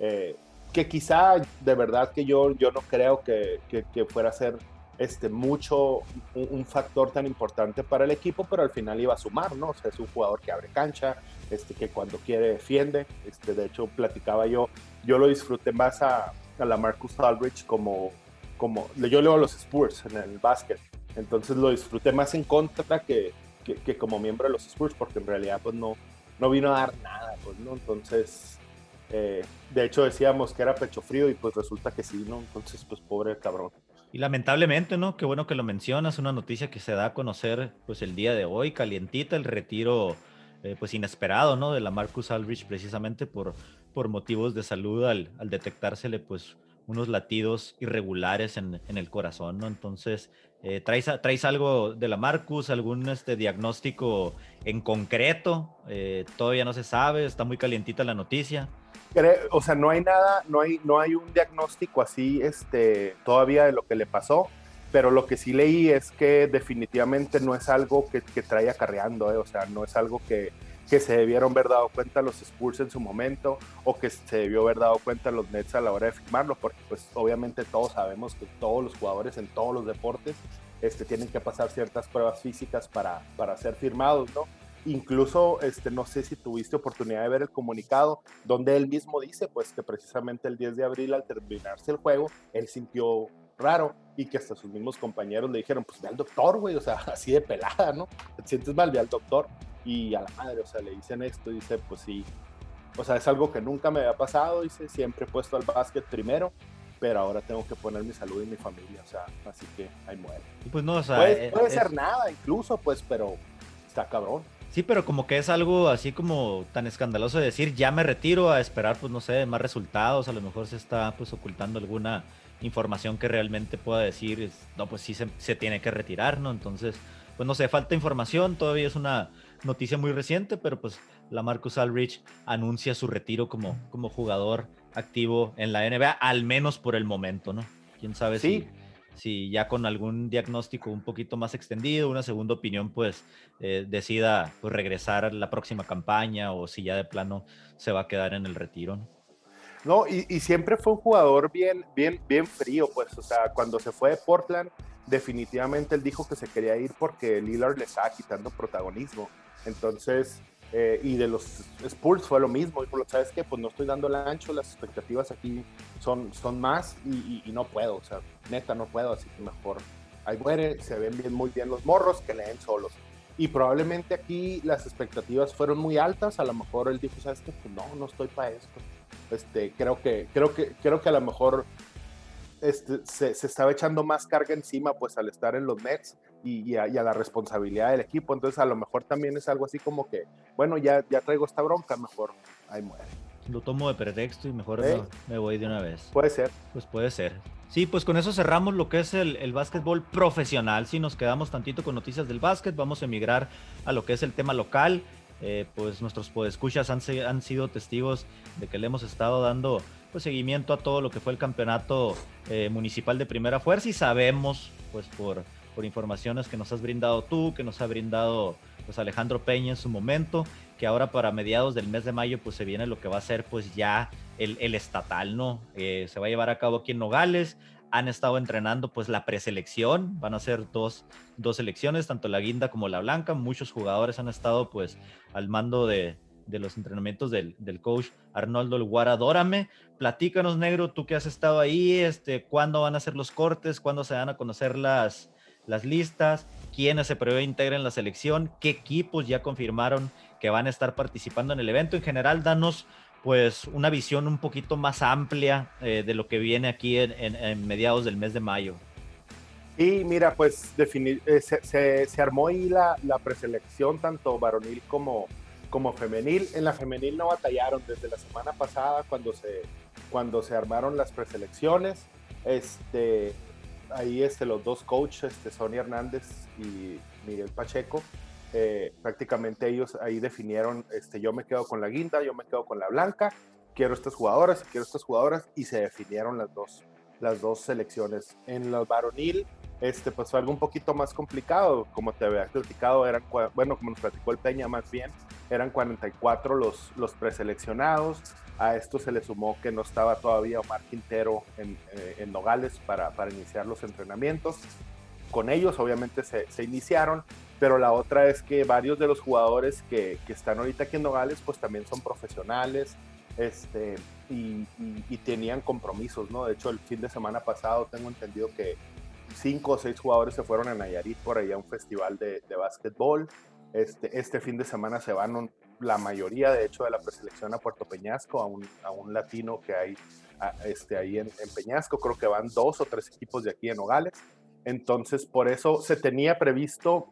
eh, que quizá de verdad que yo, yo no creo que, que, que fuera a ser este, mucho un, un, factor tan importante para el equipo, pero al final iba a sumar, ¿no? O sea, es un jugador que abre cancha, este, que cuando quiere defiende, este, de hecho platicaba yo, yo lo disfruté más a, a la Marcus Aldrich como, como, yo leo a los Spurs en el básquet, entonces lo disfruté más en contra que, que, como miembro de los Spurs, porque en realidad pues no, no vino a dar nada, pues, ¿no? Entonces, eh, de hecho decíamos que era pecho frío y pues resulta que sí, ¿no? Entonces, pues pobre cabrón. Y lamentablemente, ¿no? Qué bueno que lo mencionas, una noticia que se da a conocer pues el día de hoy, calientita, el retiro eh, pues inesperado, ¿no? De la Marcus Aldrich precisamente por, por motivos de salud al, al detectársele pues unos latidos irregulares en, en el corazón, ¿no? Entonces, eh, ¿traes, ¿traes algo de la Marcus, algún este, diagnóstico en concreto? Eh, todavía no se sabe, está muy calientita la noticia. o sea, no hay nada, no hay, no hay un diagnóstico así este, todavía de lo que le pasó, pero lo que sí leí es que definitivamente no es algo que, que trae acarreando, ¿eh? o sea, no es algo que, que se debieron haber dado cuenta los Spurs en su momento o que se debió haber dado cuenta los Nets a la hora de firmarlo, porque pues obviamente todos sabemos que todos los jugadores en todos los deportes este, tienen que pasar ciertas pruebas físicas para, para ser firmados, ¿no? Incluso, este, no sé si tuviste oportunidad de ver el comunicado, donde él mismo dice, pues, que precisamente el 10 de abril, al terminarse el juego, él sintió raro y que hasta sus mismos compañeros le dijeron, pues, ve al doctor, güey, o sea, (laughs) así de pelada, ¿no? Te sientes mal, ve al doctor. Y a la madre, o sea, le dicen esto, dice, pues sí, o sea, es algo que nunca me había pasado, dice, siempre he puesto al básquet primero, pero ahora tengo que poner mi salud y mi familia, o sea, así que ahí muere. Y pues no, o sea, Puede, eh, puede es- ser nada incluso, pues, pero está cabrón. Sí, pero como que es algo así como tan escandaloso de decir, ya me retiro a esperar, pues no sé, más resultados, a lo mejor se está pues ocultando alguna información que realmente pueda decir, es, no, pues sí se, se tiene que retirar, ¿no? Entonces, pues no sé, falta información, todavía es una noticia muy reciente, pero pues la Marcus Alrich anuncia su retiro como, como jugador activo en la NBA, al menos por el momento, ¿no? Quién sabe Sí. si si ya con algún diagnóstico un poquito más extendido, una segunda opinión, pues eh, decida pues, regresar a la próxima campaña o si ya de plano se va a quedar en el retiro. ¿no? No, y, y siempre fue un jugador bien, bien, bien frío, pues, o sea, cuando se fue de Portland, definitivamente él dijo que se quería ir porque Lillard le estaba quitando protagonismo. Entonces, eh, y de los Spurs fue lo mismo, dijo, ¿sabes qué? Pues no estoy dando el ancho, las expectativas aquí son, son más y, y- y no puedo, o sea, neta no puedo, así que mejor ahí muere, se ven muy bien los morros que leen solos. Y probablemente aquí las expectativas fueron muy altas, a lo mejor él dijo, ¿sabes qué? Pues no, no estoy para esto. Este, creo que, creo que, creo que a lo mejor este, se, se estaba echando más carga encima pues al estar en los Nets y, y a, y a la responsabilidad del equipo. Entonces a lo mejor también es algo así como que, bueno, ya, ya traigo esta bronca, mejor ahí muere. Lo tomo de pretexto y mejor ¿Eh? no- me voy de una vez. Puede ser. Pues puede ser. Sí, pues con eso cerramos lo que es el, el básquetbol profesional. Si nos quedamos tantito con noticias del básquet, vamos a emigrar a lo que es el tema local. Eh, pues nuestros podescuchas han, han sido testigos de que le hemos estado dando pues, seguimiento a todo lo que fue el campeonato eh, municipal de primera fuerza y sabemos, pues por, por informaciones que nos has brindado tú, que nos ha brindado pues Alejandro Peña en su momento, que ahora para mediados del mes de mayo pues se viene lo que va a ser pues ya el, el estatal, ¿no? Eh, se va a llevar a cabo aquí en Nogales. Han estado entrenando pues la preselección, van a ser dos, dos selecciones, tanto la guinda como la blanca. Muchos jugadores han estado pues al mando de, de los entrenamientos del, del coach Arnoldo El Guara Dórame. Platícanos, negro, tú que has estado ahí, este, ¿cuándo van a ser los cortes? ¿Cuándo se van a conocer las, las listas? ¿Quiénes se prevé integren la selección? ¿Qué equipos ya confirmaron que van a estar participando en el evento? En general, danos pues una visión un poquito más amplia eh, de lo que viene aquí en, mediados del mes de mayo. Y mira, pues defini- eh, se, se- armó ahí la, la preselección, tanto varonil como, como femenil. En la femenil no batallaron desde la semana pasada cuando se, cuando se armaron las preselecciones. Este, ahí este, los dos coaches, este, Sonia Hernández y Miguel Pacheco, eh, prácticamente ellos ahí definieron, este, yo me quedo con la guinda, yo me quedo con la blanca, quiero estas jugadoras, quiero estas jugadoras, y se definieron las dos, las dos selecciones. En los varonil, este, pues fue algo un poquito más complicado, como te había platicado, eran, bueno, como nos platicó el Peña más bien, eran 44 los, los preseleccionados, a esto se le sumó que no estaba todavía Omar Quintero en, eh, en Nogales para, para iniciar los entrenamientos. Con ellos obviamente se, se iniciaron, pero la otra es que varios de los jugadores que, que están ahorita aquí en Nogales pues también son profesionales este, y, y- y tenían compromisos, ¿no? De hecho el fin de semana pasado tengo entendido que cinco o seis jugadores se fueron a Nayarit por ahí a un festival de, de básquetbol. Este, este fin de semana se van un- la mayoría, de hecho, de la preselección a Puerto Peñasco, a un, a un latino que hay a- este, ahí en, en Peñasco. Creo que van dos o tres equipos de aquí en Nogales. Entonces, por eso se tenía previsto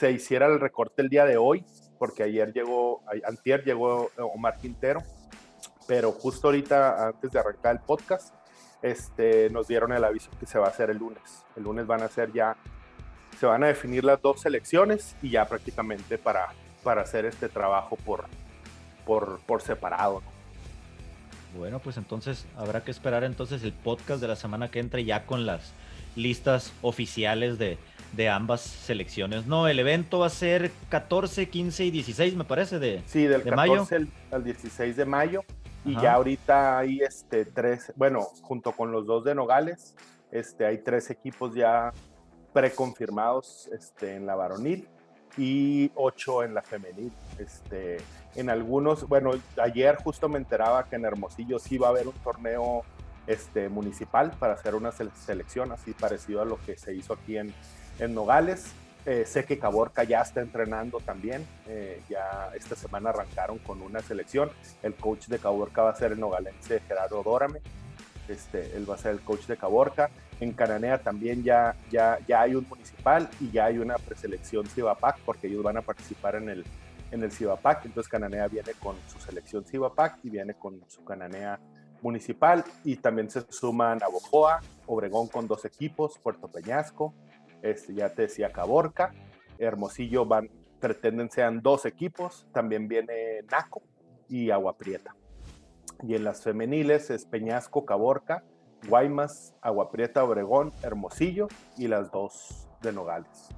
se hiciera el recorte el día de hoy, porque ayer llegó, antier llegó Omar Quintero, pero justo ahorita, antes de arrancar el podcast, este, nos dieron el aviso que se va a hacer el lunes. El lunes van a ser ya, se van a definir las dos selecciones y ya prácticamente para, para hacer este trabajo por, por, por separado. ¿no? Bueno, pues entonces habrá que esperar entonces el podcast de la semana que entre ya con las listas oficiales de, de ambas selecciones. No, el evento va a ser 14, 15 y 16, me parece, de, Sí, del de 14 mayo. al- al 16 de mayo. Y Ajá. ya ahorita hay este, tres, bueno, junto con los dos de Nogales, este, hay tres equipos ya preconfirmados este, en la varonil y ocho en la femenil. Este, en algunos, bueno, ayer justo me enteraba que en Hermosillo sí va a haber un torneo este, municipal para hacer una sele- selección así parecido a lo que se hizo aquí en, en Nogales. Eh, sé que Caborca ya está entrenando también. eh, ya esta semana arrancaron con una selección. El coach de Caborca va a ser el nogalense Gerardo Dórame. Este, él va a ser el coach de Caborca. En Cananea también ya, ya, ya hay un municipal y ya hay una preselección Cibapac porque ellos van a participar en el, en el Cibapac. Entonces Cananea viene con su selección Cibapac y viene con su Cananea municipal. Y también se suman Navojoa, Obregón con dos equipos, Puerto Peñasco, este, ya te decía Caborca, Hermosillo van, pretenden sean dos equipos, también viene Naco y Agua Prieta. Y en las femeniles es Peñasco, Caborca, Guaymas, Agua Prieta, Obregón, Hermosillo y las dos de Nogales.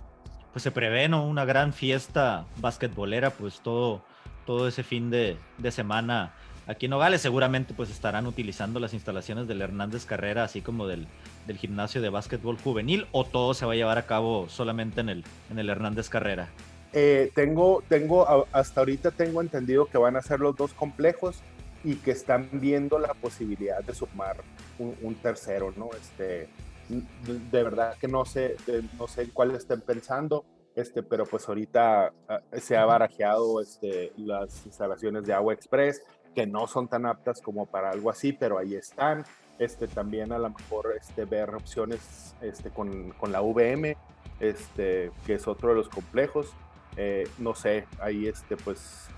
Pues se prevé, ¿no? Una gran fiesta basquetbolera, pues todo, todo ese fin de, de semana aquí en Nogales. Seguramente pues estarán utilizando las instalaciones del Hernández Carrera, así como del, del gimnasio de básquetbol juvenil, o todo se va a llevar a cabo solamente en el, en el Hernández Carrera. Eh, tengo, tengo, hasta ahorita tengo entendido que van a ser los dos complejos y que están viendo la posibilidad de sumar un, tercero, ¿no? Este, de verdad que no sé, no sé cuál estén pensando, este, pero pues ahorita ah, se ha barajeado este, las instalaciones de Agua Express, que no son tan aptas como para algo así, pero ahí están. Este, también a lo mejor este, ver opciones este, con, con la VM, este, que es otro de los complejos. Eh, no sé, ahí este, pues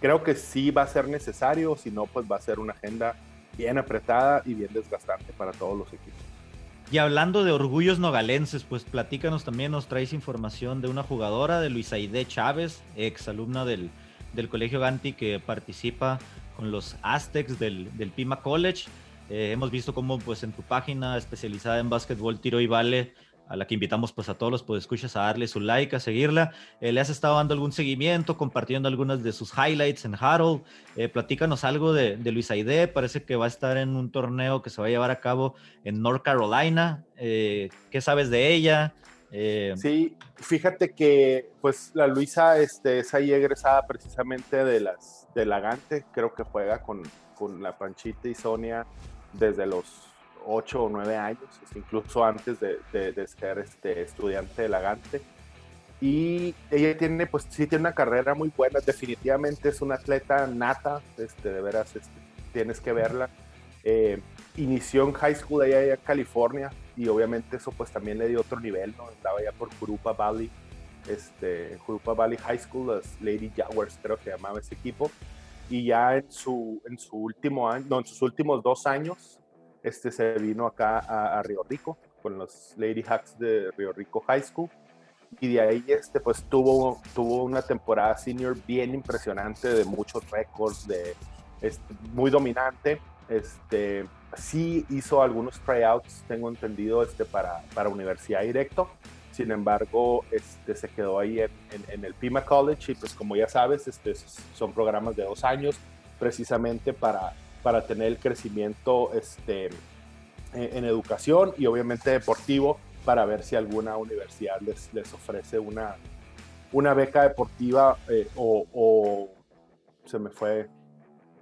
creo que sí va a ser necesario, si no, pues va a ser una agenda bien apretada y bien desgastante para todos los equipos. Y hablando de orgullos nogalenses, pues platícanos también, nos traes información de una jugadora, de Luisa Aide Chávez, ex alumna del, del Colegio Ganti que participa con los Aztecs del, del Pima College. Eh, hemos visto cómo pues en tu página especializada en básquetbol, tiro y vale, a la que invitamos pues a todos los podescuchas a darle su like, a seguirla. Eh, le has estado dando algún seguimiento, compartiendo algunas de sus highlights en Harold. Eh, platícanos algo de, de Luis Aide, parece que va a estar en un torneo que se va a llevar a cabo en North Carolina. Eh, ¿Qué sabes de ella? Eh, Sí, fíjate que pues la Luisa este, es ahí egresada precisamente de las de Lagante, creo que juega con, con la Panchita y Sonia desde los 8 o 9 años, incluso antes de, de- de ser este, estudiante de Lagante. Y ella tiene, pues sí, tiene una carrera muy buena, definitivamente es una atleta nata, este, de veras, este, tienes que verla. Eh, inició en high school allá en California y obviamente eso pues también le dio otro nivel, ¿no? Estaba allá por Jurupa Valley, este, Jurupa Valley High School, las Lady Jaguars creo que llamaba ese equipo. Y ya en su, en su último año, no, en sus últimos dos años, este se vino acá a, a Río Rico con los Lady Hawks de Río Rico High School. Y de ahí este, pues tuvo, tuvo una temporada senior bien impresionante, de muchos récords, de, este, muy dominante. Este, sí hizo algunos tryouts, tengo entendido, este, para, para universidad directo. Sin embargo, este, se quedó ahí en, el Pima College y pues como ya sabes, este, son programas de dos años precisamente para, para tener el crecimiento este, en, en educación y obviamente deportivo para ver si alguna universidad les, les ofrece una, una beca deportiva eh, o, o se me fue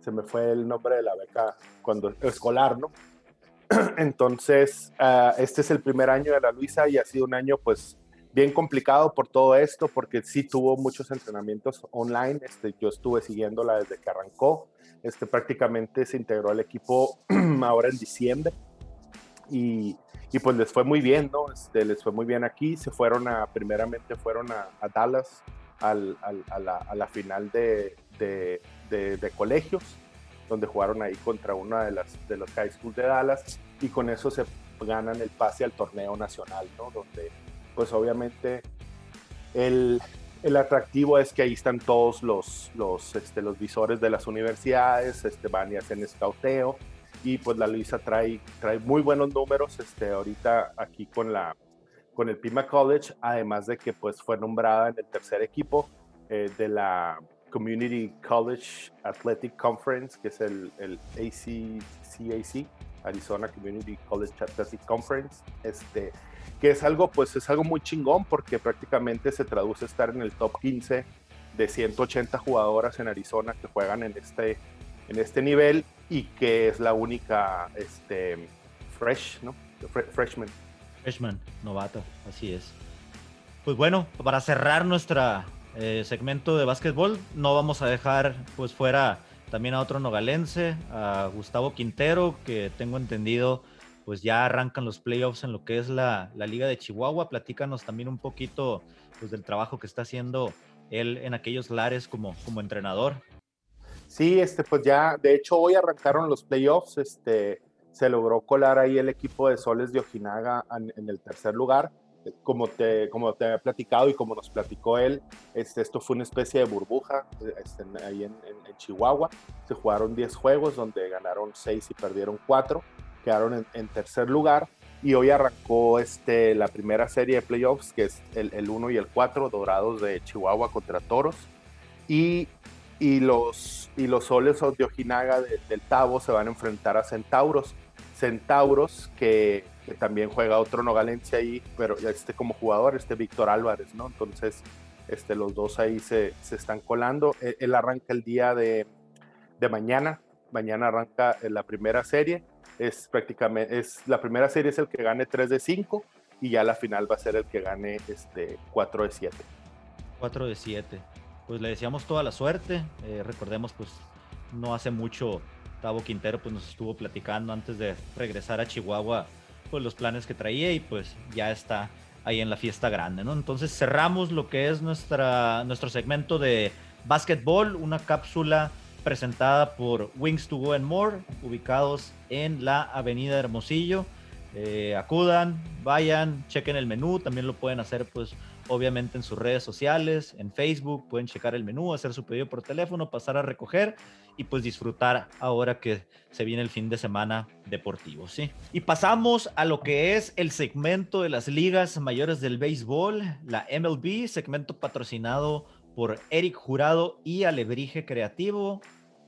se me fue el nombre de la beca cuando escolar, ¿no? (clears throat) Entonces, ah, este es el primer año de la Luisa y ha sido un año pues bien complicado por todo esto, porque sí tuvo muchos entrenamientos online. Este, yo estuve siguiéndola desde que arrancó. Este, prácticamente se integró al equipo (clears throat) ahora en diciembre y, y, pues les fue muy bien, ¿no? Este, les fue muy bien aquí. Se fueron a, primeramente fueron a, a Dallas al, al, a, la, a, la, final de, de, de, de, colegios, donde jugaron ahí contra una de las de los high school de Dallas y con eso se ganan el pase al torneo nacional, ¿no? Donde pues obviamente el, El atractivo es que ahí están todos los, los, este, los visores de las universidades, este, van y hacen escauteo y pues la Luisa trae, trae muy buenos números este, ahorita aquí con, la, con el Pima College, además de que pues fue nombrada en el tercer equipo eh, de la Community College Athletic Conference, que es el, ACCAC, Arizona Community College Athletic Conference, este, que es algo, pues es algo muy chingón porque prácticamente se traduce estar en el top 15 de 180 jugadoras en Arizona que juegan en este, en este nivel y que es la única este, fresh, ¿no? freshman. Freshman, novato, así es. Pues bueno, para cerrar nuestra eh, segmento de básquetbol, no vamos a dejar pues fuera también a otro nogalense, a Gustavo Quintero, que tengo entendido pues ya arrancan los playoffs en lo que es la, la Liga de Chihuahua. Platícanos también un poquito pues, del trabajo que está haciendo él en aquellos lares como, como entrenador. Sí, este, pues ya, de hecho hoy arrancaron los playoffs, este, se logró colar ahí el equipo de Soles de Ojinaga en, el tercer lugar. Como te, como te he platicado y como nos platicó él, este, esto fue una especie de burbuja este, ahí en, en, Chihuahua. Se jugaron 10 juegos donde ganaron 6 y perdieron 4 quedaron en, tercer lugar y hoy arrancó este, la primera serie de playoffs, que es el, 1 y el 4, Dorados de Chihuahua contra Toros. Y, y, los, y los soles de Ojinaga del Tavo se van a enfrentar a Centauros. Centauros, que, también juega otro nogalense ahí, pero este como jugador, este Víctor Álvarez, ¿no? Entonces, este, los dos ahí se, se están colando. Él, él, arranca el día de, de mañana. Mañana arranca la primera serie es prácticamente, es, la primera serie es el que gane 3 de 5 y ya la final va a ser el que gane este, 4 de 7. 4 de 7. Pues le deseamos toda la suerte. Eh, recordemos, pues no hace mucho Tavo Quintero pues, nos estuvo platicando antes de regresar a Chihuahua pues los planes que traía y pues ya está ahí en la fiesta grande, ¿no? Entonces cerramos lo que es nuestra, nuestro segmento de básquetbol, una cápsula presentada por Wings to Go and More, ubicados en la Avenida Hermosillo. Eh, acudan, vayan, chequen el menú, también lo pueden hacer pues obviamente en sus redes sociales, en Facebook, pueden checar el menú, hacer su pedido por teléfono, pasar a recoger y pues disfrutar ahora que se viene el fin de semana deportivo, ¿sí? Y pasamos a lo que es el segmento de las ligas mayores del béisbol, la MLB, segmento patrocinado por Eric Jurado y Alebrije Creativo,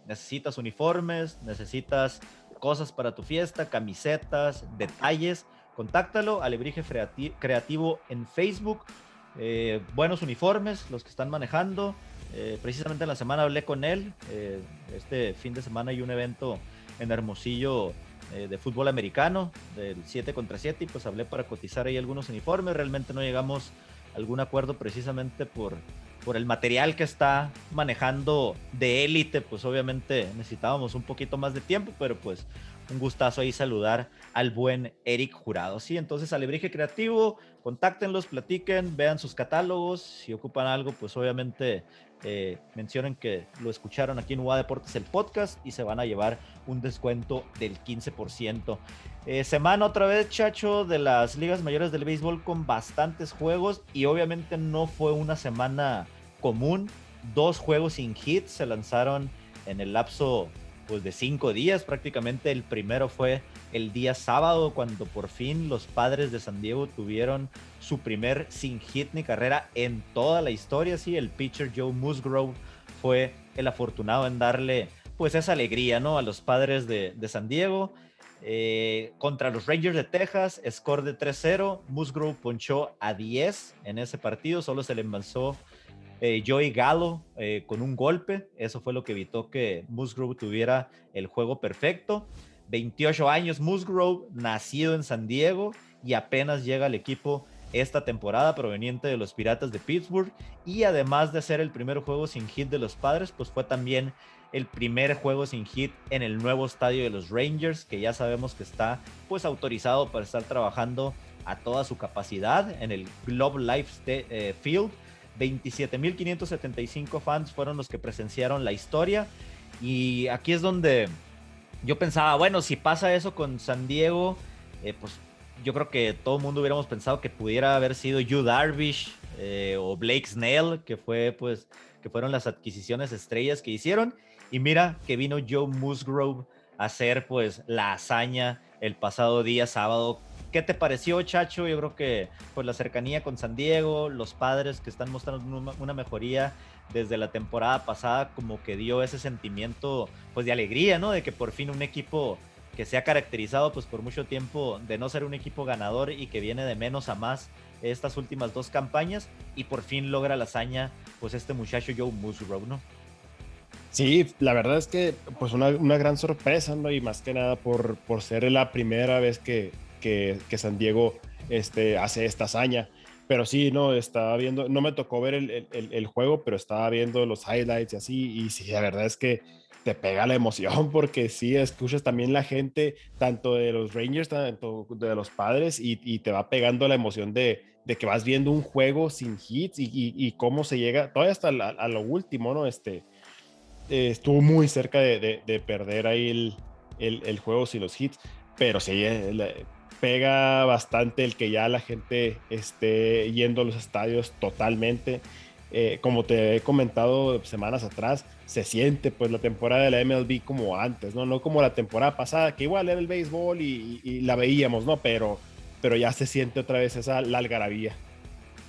necesitas uniformes, necesitas cosas para tu fiesta, camisetas, detalles, contáctalo, Alebrije Creativo en Facebook. Eh, buenos uniformes, los que están manejando. Eh, precisamente en la semana hablé con él. Eh, este fin de semana hay un evento en Hermosillo de fútbol americano, del 7 contra 7, y pues hablé para cotizar ahí algunos uniformes. Realmente no llegamos a algún acuerdo precisamente por por el material que está manejando de élite, pues obviamente necesitábamos un poquito más de tiempo, pero pues un gustazo ahí saludar al buen Eric Jurado. Sí, entonces Alebrije Creativo, contáctenlos, platiquen, vean sus catálogos, si ocupan algo, pues obviamente eh, mencionen que lo escucharon aquí en UA Deportes el podcast y se van a llevar un descuento del 15%. Eh, semana otra vez, Chacho, de las ligas mayores del béisbol con bastantes juegos y obviamente no fue una semana común. Dos juegos sin hits se lanzaron en el lapso pues, de cinco días prácticamente. El primero fue el día sábado cuando por fin los padres de San Diego tuvieron su primer sin hit ni carrera en toda la historia. Sí, el pitcher Joe Musgrove fue el afortunado en darle pues esa alegría ¿no? a los padres de, San Diego. Eh, contra los Rangers de Texas, score de 3-0. Musgrove ponchó a 10 en ese partido, solo se le envasó eh, Joey Gallo eh, con un golpe. Eso fue lo que evitó que Musgrove tuviera el juego perfecto. 28 años Musgrove, nacido en San Diego y apenas llega al equipo esta temporada proveniente de los Piratas de Pittsburgh y además de ser el primer juego sin hit de los padres, pues fue también el primer juego sin hit en el nuevo estadio de los Rangers, que ya sabemos que está pues autorizado para estar trabajando a toda su capacidad en el Globe Life eh, Field 27.575 fans fueron los que presenciaron la historia. Y aquí es donde yo pensaba, bueno, si pasa eso con San Diego, eh, pues yo creo que todo el mundo hubiéramos pensado que pudiera haber sido Yu Darvish eh, o Blake Snell, que fue pues que fueron las adquisiciones estrellas que hicieron. Y mira que vino Joe Musgrove a hacer pues la hazaña el pasado día sábado. ¿Qué te pareció, Chacho? Yo creo que pues la cercanía con San Diego, los padres que están mostrando una, mejoría desde la temporada pasada, como que dio ese sentimiento pues de alegría, ¿no? De que por fin un equipo que se ha caracterizado pues por mucho tiempo de no ser un equipo ganador y que viene de menos a más estas últimas dos campañas y por fin logra la hazaña pues este muchacho Joe Musgrove, ¿no? Sí, la verdad es que pues una, una gran sorpresa, ¿no? Y más que nada por, por ser la primera vez que, que, que, San Diego este, hace esta hazaña. Pero sí, no, estaba viendo, no me tocó ver el, el, el, juego, pero estaba viendo los highlights y así, y sí, la verdad es que te pega la emoción (laughs) porque sí, escuchas también la gente, tanto de los Rangers, tanto de los padres, y, y te va pegando la emoción de, de, que vas viendo un juego sin hits y, y, y cómo se llega, todavía hasta a, a lo último, ¿no? Este, eh, estuvo muy cerca de, de, de perder ahí el, el, juego sin los hits, pero sí, eh, pega bastante el que ya la gente esté yendo a los estadios totalmente. Eh, como te he comentado semanas atrás, se siente pues la temporada de la MLB como antes, ¿no? No como la temporada pasada, que igual era el béisbol y, y, la veíamos, ¿no? Pero, pero ya se siente otra vez esa la algarabía.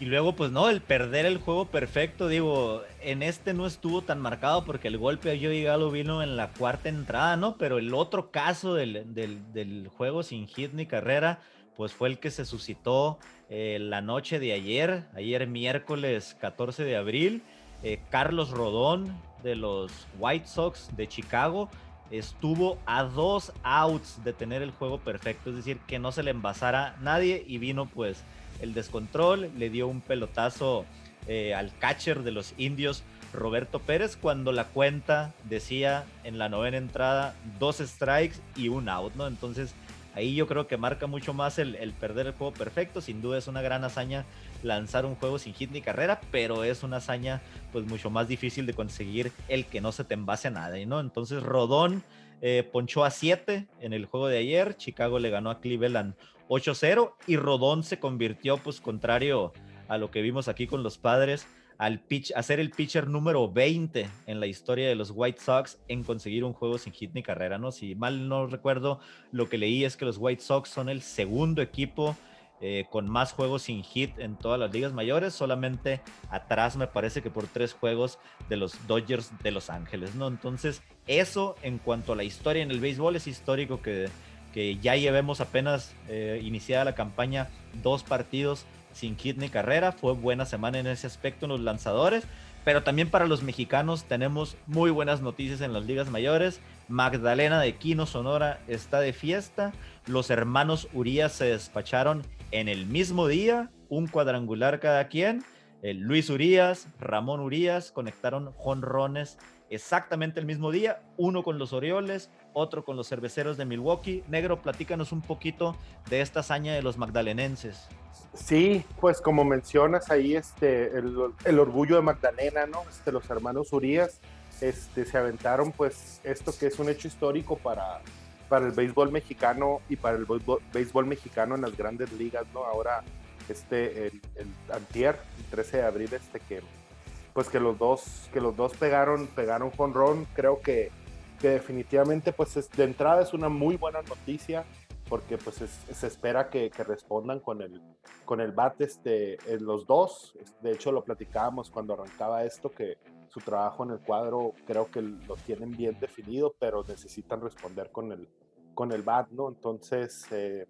Y luego, pues no, el perder el juego perfecto, digo, en este no estuvo tan marcado porque el golpe a Joey Galo vino en la cuarta entrada, ¿no? Pero el otro caso del, del, juego sin hit ni carrera, pues fue el que se suscitó eh, la noche de ayer, ayer miércoles 14 de abril. Eh, Carlos Rodón de los White Sox de Chicago estuvo a dos outs de tener el juego perfecto, es decir, que no se le envasara nadie y vino pues el descontrol, le dio un pelotazo eh, al catcher de los indios, Roberto Pérez, cuando la cuenta decía en la novena entrada dos strikes y un out, ¿no? Entonces ahí yo creo que marca mucho más el, perder el juego perfecto, sin duda es una gran hazaña lanzar un juego sin hit ni carrera, pero es una hazaña pues mucho más difícil de conseguir el que no se te envase a nada, ¿no? Entonces Rodón eh, ponchó a 7 en el juego de ayer, Chicago le ganó a Cleveland 8-0 y Rodón se convirtió, pues contrario a lo que vimos aquí con los padres, al pitch, a ser el pitcher número 20 en la historia de los White Sox en conseguir un juego sin hit ni carrera, ¿no? Si mal no recuerdo, lo que leí es que los White Sox son el segundo equipo eh, con más juegos sin hit en todas las ligas mayores, solamente atrás me parece que por tres juegos de los Dodgers de Los Ángeles, ¿no? Entonces, eso en cuanto a la historia en el béisbol es histórico que que ya llevemos apenas eh, iniciada la campaña dos partidos sin hit ni carrera. Fue buena semana en ese aspecto en los lanzadores. Pero también para los mexicanos tenemos muy buenas noticias en las ligas mayores. Magdalena de Quino Sonora está de fiesta. Los hermanos Urias se despacharon en el mismo día, un cuadrangular cada quien. Eh, Luis Urias, Ramón Urias conectaron jonrones exactamente el mismo día, uno con los Orioles, otro con los cerveceros de Milwaukee. Negro, platícanos un poquito de esta hazaña de los magdalenenses. Sí, pues como mencionas ahí, este, el, orgullo de Magdalena, ¿no? Este, los hermanos Urias este, se aventaron pues esto que es un hecho histórico para, para el béisbol mexicano y para el béisbol, mexicano en las grandes ligas, ¿no? Ahora, este, el, el antier, el 13 de abril, este que pues que los dos, que los dos pegaron, pegaron run creo que, que definitivamente pues es, de entrada es una muy buena noticia porque pues es, se espera que, respondan con el, con el bat este, los dos, de hecho lo platicábamos cuando arrancaba esto que su trabajo en el cuadro creo que lo tienen bien definido, pero necesitan responder con el, con el bat, ¿no? Entonces, eh,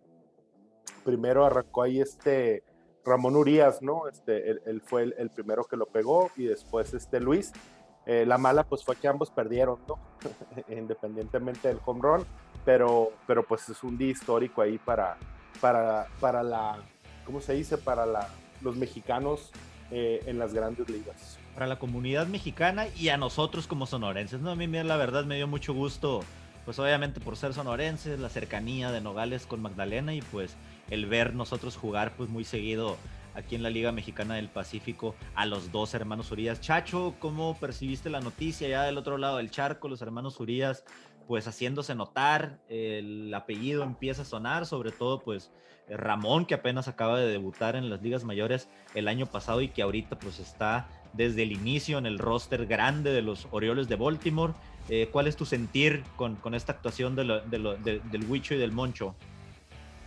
primero arrancó ahí este Ramón Urias, ¿no? Este, él, él fue el, el, primero que lo pegó y después este Luis. Eh, la mala pues fue que ambos perdieron, ¿no? (laughs) Independientemente del home run, pero, pero pues es un día histórico ahí para, para, para la, ¿cómo se dice? Para los mexicanos eh, en las grandes ligas. Para la comunidad mexicana y a nosotros como sonorenses, ¿no? A mí la verdad me dio mucho gusto, pues obviamente por ser sonorenses, la cercanía de Nogales con Magdalena y pues el ver nosotros jugar pues muy seguido aquí en la Liga Mexicana del Pacífico a los dos hermanos Urias. Chacho, ¿cómo percibiste la noticia ya del otro lado del charco? Los hermanos Urias pues haciéndose notar, el apellido empieza a sonar, sobre todo pues Ramón, que apenas acaba de debutar en las ligas mayores el año pasado y que ahorita pues está desde el inicio en el roster grande de los Orioles de Baltimore. Eh, ¿Cuál es tu sentir con, esta actuación del Huicho y del Moncho?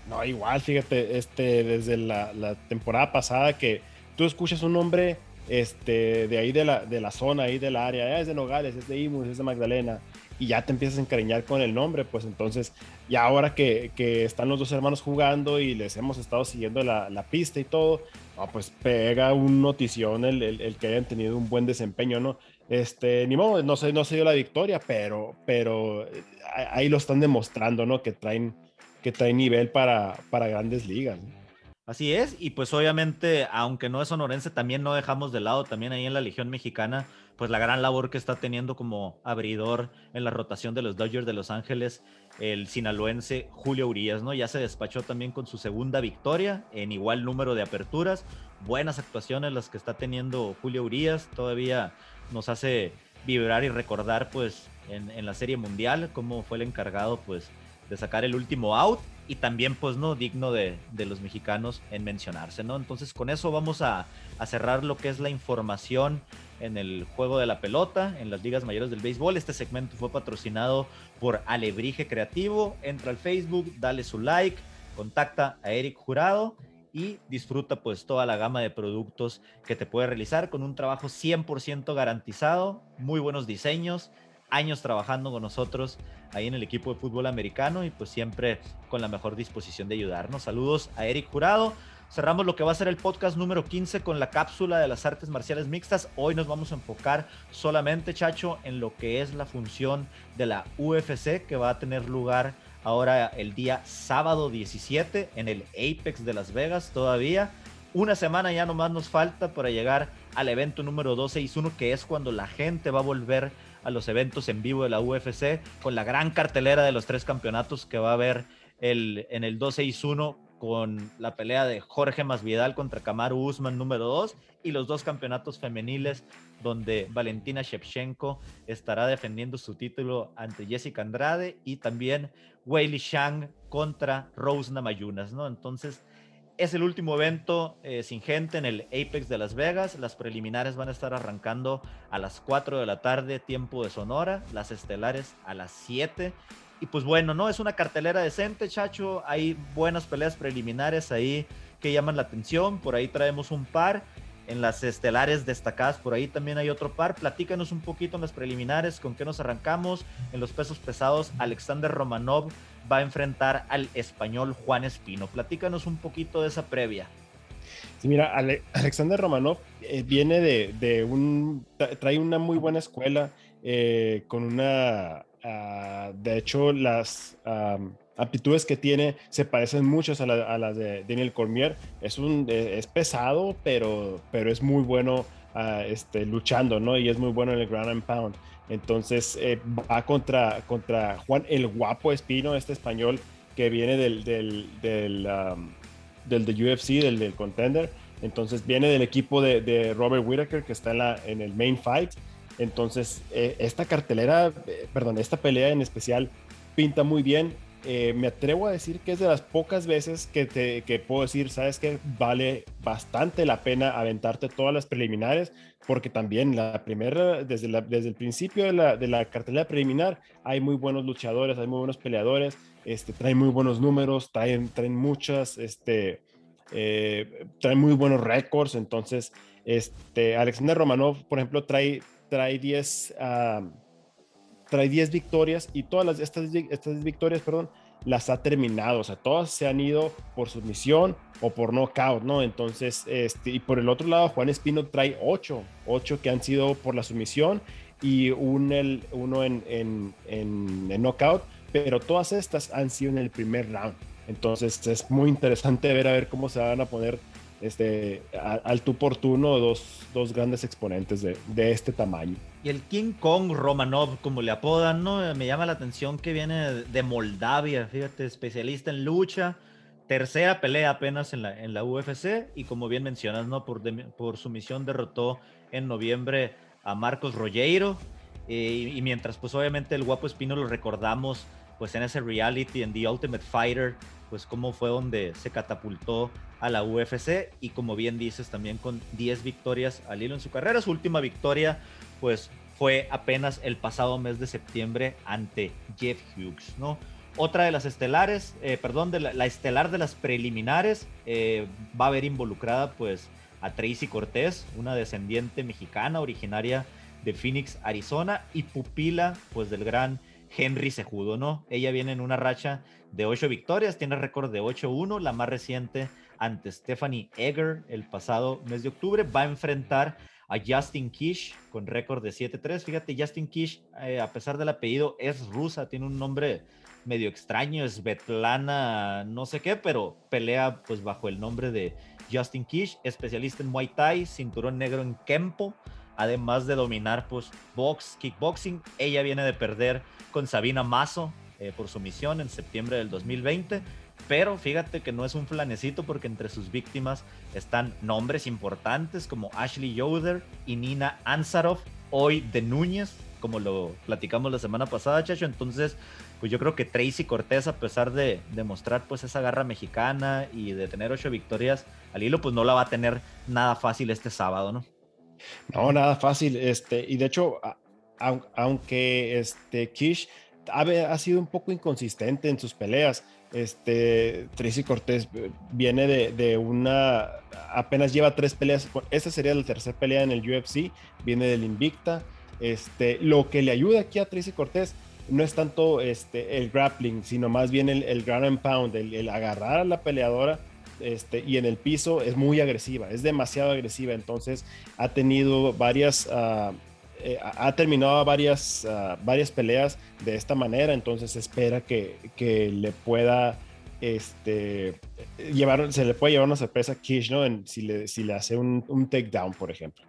No, igual, fíjate, este, desde la, temporada pasada que tú escuchas un nombre este, de ahí de la, de la zona, ahí del área, "Ah, es de Nogales, es de Imus, es de Magdalena, y ya te empiezas a encariñar con el nombre, pues entonces, ya ahora que, están los dos hermanos jugando y les hemos estado siguiendo la, la pista y todo, pues pega un notición el, el- el que hayan tenido un buen desempeño, ¿no? Este, ni modo, no se, no se dio la victoria, pero, pero eh, ahí lo están demostrando, ¿no? Que traen, que traen nivel para, para grandes ligas. Así es, y pues obviamente, aunque no es sonorense, también no dejamos de lado también ahí en la Legión Mexicana, pues la gran labor que está teniendo como abridor en la rotación de los Dodgers de Los Ángeles, el sinaloense Julio Urias, ¿no? Ya se despachó también con su segunda victoria en igual número de aperturas, buenas actuaciones las que está teniendo Julio Urias, todavía nos hace vibrar y recordar pues en la Serie Mundial cómo fue el encargado pues de sacar el último out y también pues no digno de, de los mexicanos en mencionarse, ¿no? Entonces con eso vamos a, a cerrar lo que es la información en el juego de la pelota, en las ligas mayores del béisbol. Este segmento fue patrocinado por Alebrije Creativo. Entra al Facebook, dale su like, contacta a Eric Jurado y disfruta pues toda la gama de productos que te puede realizar con un trabajo 100% garantizado, muy buenos diseños, años trabajando con nosotros ahí en el equipo de fútbol americano y pues siempre con la mejor disposición de ayudarnos. Saludos a Eric Jurado. Cerramos lo que va a ser el podcast número 15 con la cápsula de las artes marciales mixtas. Hoy nos vamos a enfocar solamente, Chacho, en lo que es la función de la UFC que va a tener lugar ahora el día sábado 17 en el Apex de Las Vegas todavía. Una semana ya nomás nos falta para llegar al evento número 261, que es cuando la gente va a volver a los eventos en vivo de la UFC con la gran cartelera de los tres campeonatos que va a haber el, en el 261 con la pelea de Jorge Masvidal contra Kamaru Usman número 2 y los dos campeonatos femeniles donde Valentina Shevchenko estará defendiendo su título ante Jessica Andrade y también Weili Shang contra Rose Namajunas, ¿no? Entonces, es el último evento eh, sin gente en el Apex de Las Vegas. Las preliminares van a estar arrancando a las 4 de la tarde, tiempo de Sonora. Las estelares a las 7. Y pues bueno, ¿no? Es una cartelera decente, chacho. Hay buenas peleas preliminares ahí que llaman la atención. Por ahí traemos un par. En las estelares destacadas, por ahí también hay otro par. Platícanos un poquito en las preliminares, con qué nos arrancamos. En los pesos pesados, Alexander Romanov va a enfrentar al español Juan Espino. Platícanos un poquito de esa previa. Sí, mira, Ale- (laughs) Alexander Romanov eh, viene de, de un. tra- trae una muy buena escuela eh, con una. ah, de hecho, las aptitudes que tiene se parecen muchas a, la- las de Daniel Cormier. Es, un, eh, es pesado, pero, pero es muy bueno ah, este, luchando, ¿no? Y es muy bueno en el ground and pound. Entonces eh, va contra, contra Juan el Guapo Espino, este español que viene del, del, del, am, del de UFC, del, del contender. Entonces viene del equipo de, de Robert Whittaker que está en, la, en el main fight. Entonces eh, esta cartelera, eh, perdón, esta pelea en especial pinta muy bien. Eh, me atrevo a decir que es de las pocas veces que, te, que puedo decir, sabes que vale bastante la pena aventarte todas las preliminares, porque también la primera, desde, la, desde el principio de la, de la cartelera preliminar, hay muy buenos luchadores, hay muy buenos peleadores, este, traen muy buenos números, traen, traen muchas, este, eh, traen muy buenos récords. Entonces, este, Alexander Romanov, por ejemplo, trae, trae 10 ah, trae 10 victorias y todas estas, estas 10 victorias, perdón, las ha terminado. O sea, todas se han ido por submisión o por knockout, ¿no? Entonces, este, y por el otro lado, Juan Espino trae 8, 8 que han sido por la sumisión y un, el, uno en, en, en, en knockout, pero todas estas han sido en el primer round. Entonces es muy interesante ver a ver cómo se van a poner este, al tú por tú, dos, dos grandes exponentes de, de este tamaño. Y el King Kong Romanov, como le apodan, ¿no? Me llama la atención que viene de Moldavia, fíjate, especialista en lucha. Tercera pelea apenas en la, en la UFC y como bien mencionas, ¿no? Por, de- por derrotó en noviembre a Marcos Rogueiro. Eh, y, y mientras pues obviamente el guapo Espino lo recordamos pues en ese reality, en The Ultimate Fighter, pues cómo fue donde se catapultó a la UFC y como bien dices también con 10 victorias al hilo en su carrera. Su última victoria pues fue apenas el pasado mes de septiembre ante Jeff Hughes, ¿no? Otra de las estelares, eh, perdón, de la, la, estelar de las preliminares eh, va a haber involucrada pues a Tracy Cortés, una descendiente mexicana originaria de Phoenix, Arizona y pupila pues del gran Henry Sejudo, ¿no? Ella viene en una racha de 8 victorias, tiene récord de 8-1, la más reciente ante Stephanie Egger el pasado mes de octubre, va a enfrentar a Justin Kish con récord de 7-3. Fíjate, Justin Kish, eh, a pesar del apellido, es rusa, tiene un nombre medio extraño, es Betlana, no sé qué, pero pelea pues bajo el nombre de Justin Kish, especialista en Muay Thai, cinturón negro en Kempo, además de dominar pues box, kickboxing. Ella viene de perder con Sabina Mazo eh, por su misión en septiembre del 2020. Pero fíjate que no es un flanecito porque entre sus víctimas están nombres importantes como Ashley Yoder y Nina Ansarov, hoy de Núñez, como lo platicamos la semana pasada, Chacho. Entonces, pues yo creo que Tracy Cortés, a pesar de demostrar pues esa garra mexicana y de tener ocho victorias al hilo, pues no la va a tener nada fácil este sábado, ¿no? No, nada fácil. Este, y de hecho, aunque este Kish ha, sido un poco inconsistente en sus peleas, este, Tracy Cortés viene de, una, apenas lleva tres peleas, esta sería la tercera pelea en el UFC, viene del Invicta. Este, lo que le ayuda aquí a Tracy Cortés no es tanto este, el grappling, sino más bien el, ground and pound, el, agarrar a la peleadora este, y en el piso es muy agresiva, es demasiado agresiva, entonces ha tenido varias... Uh, eh, ha terminado varias, uh, varias peleas de esta manera, entonces espera que, que le pueda este, llevar, se le puede llevar una sorpresa a Kish, ¿no? Si, le, si le hace un, un takedown, por ejemplo.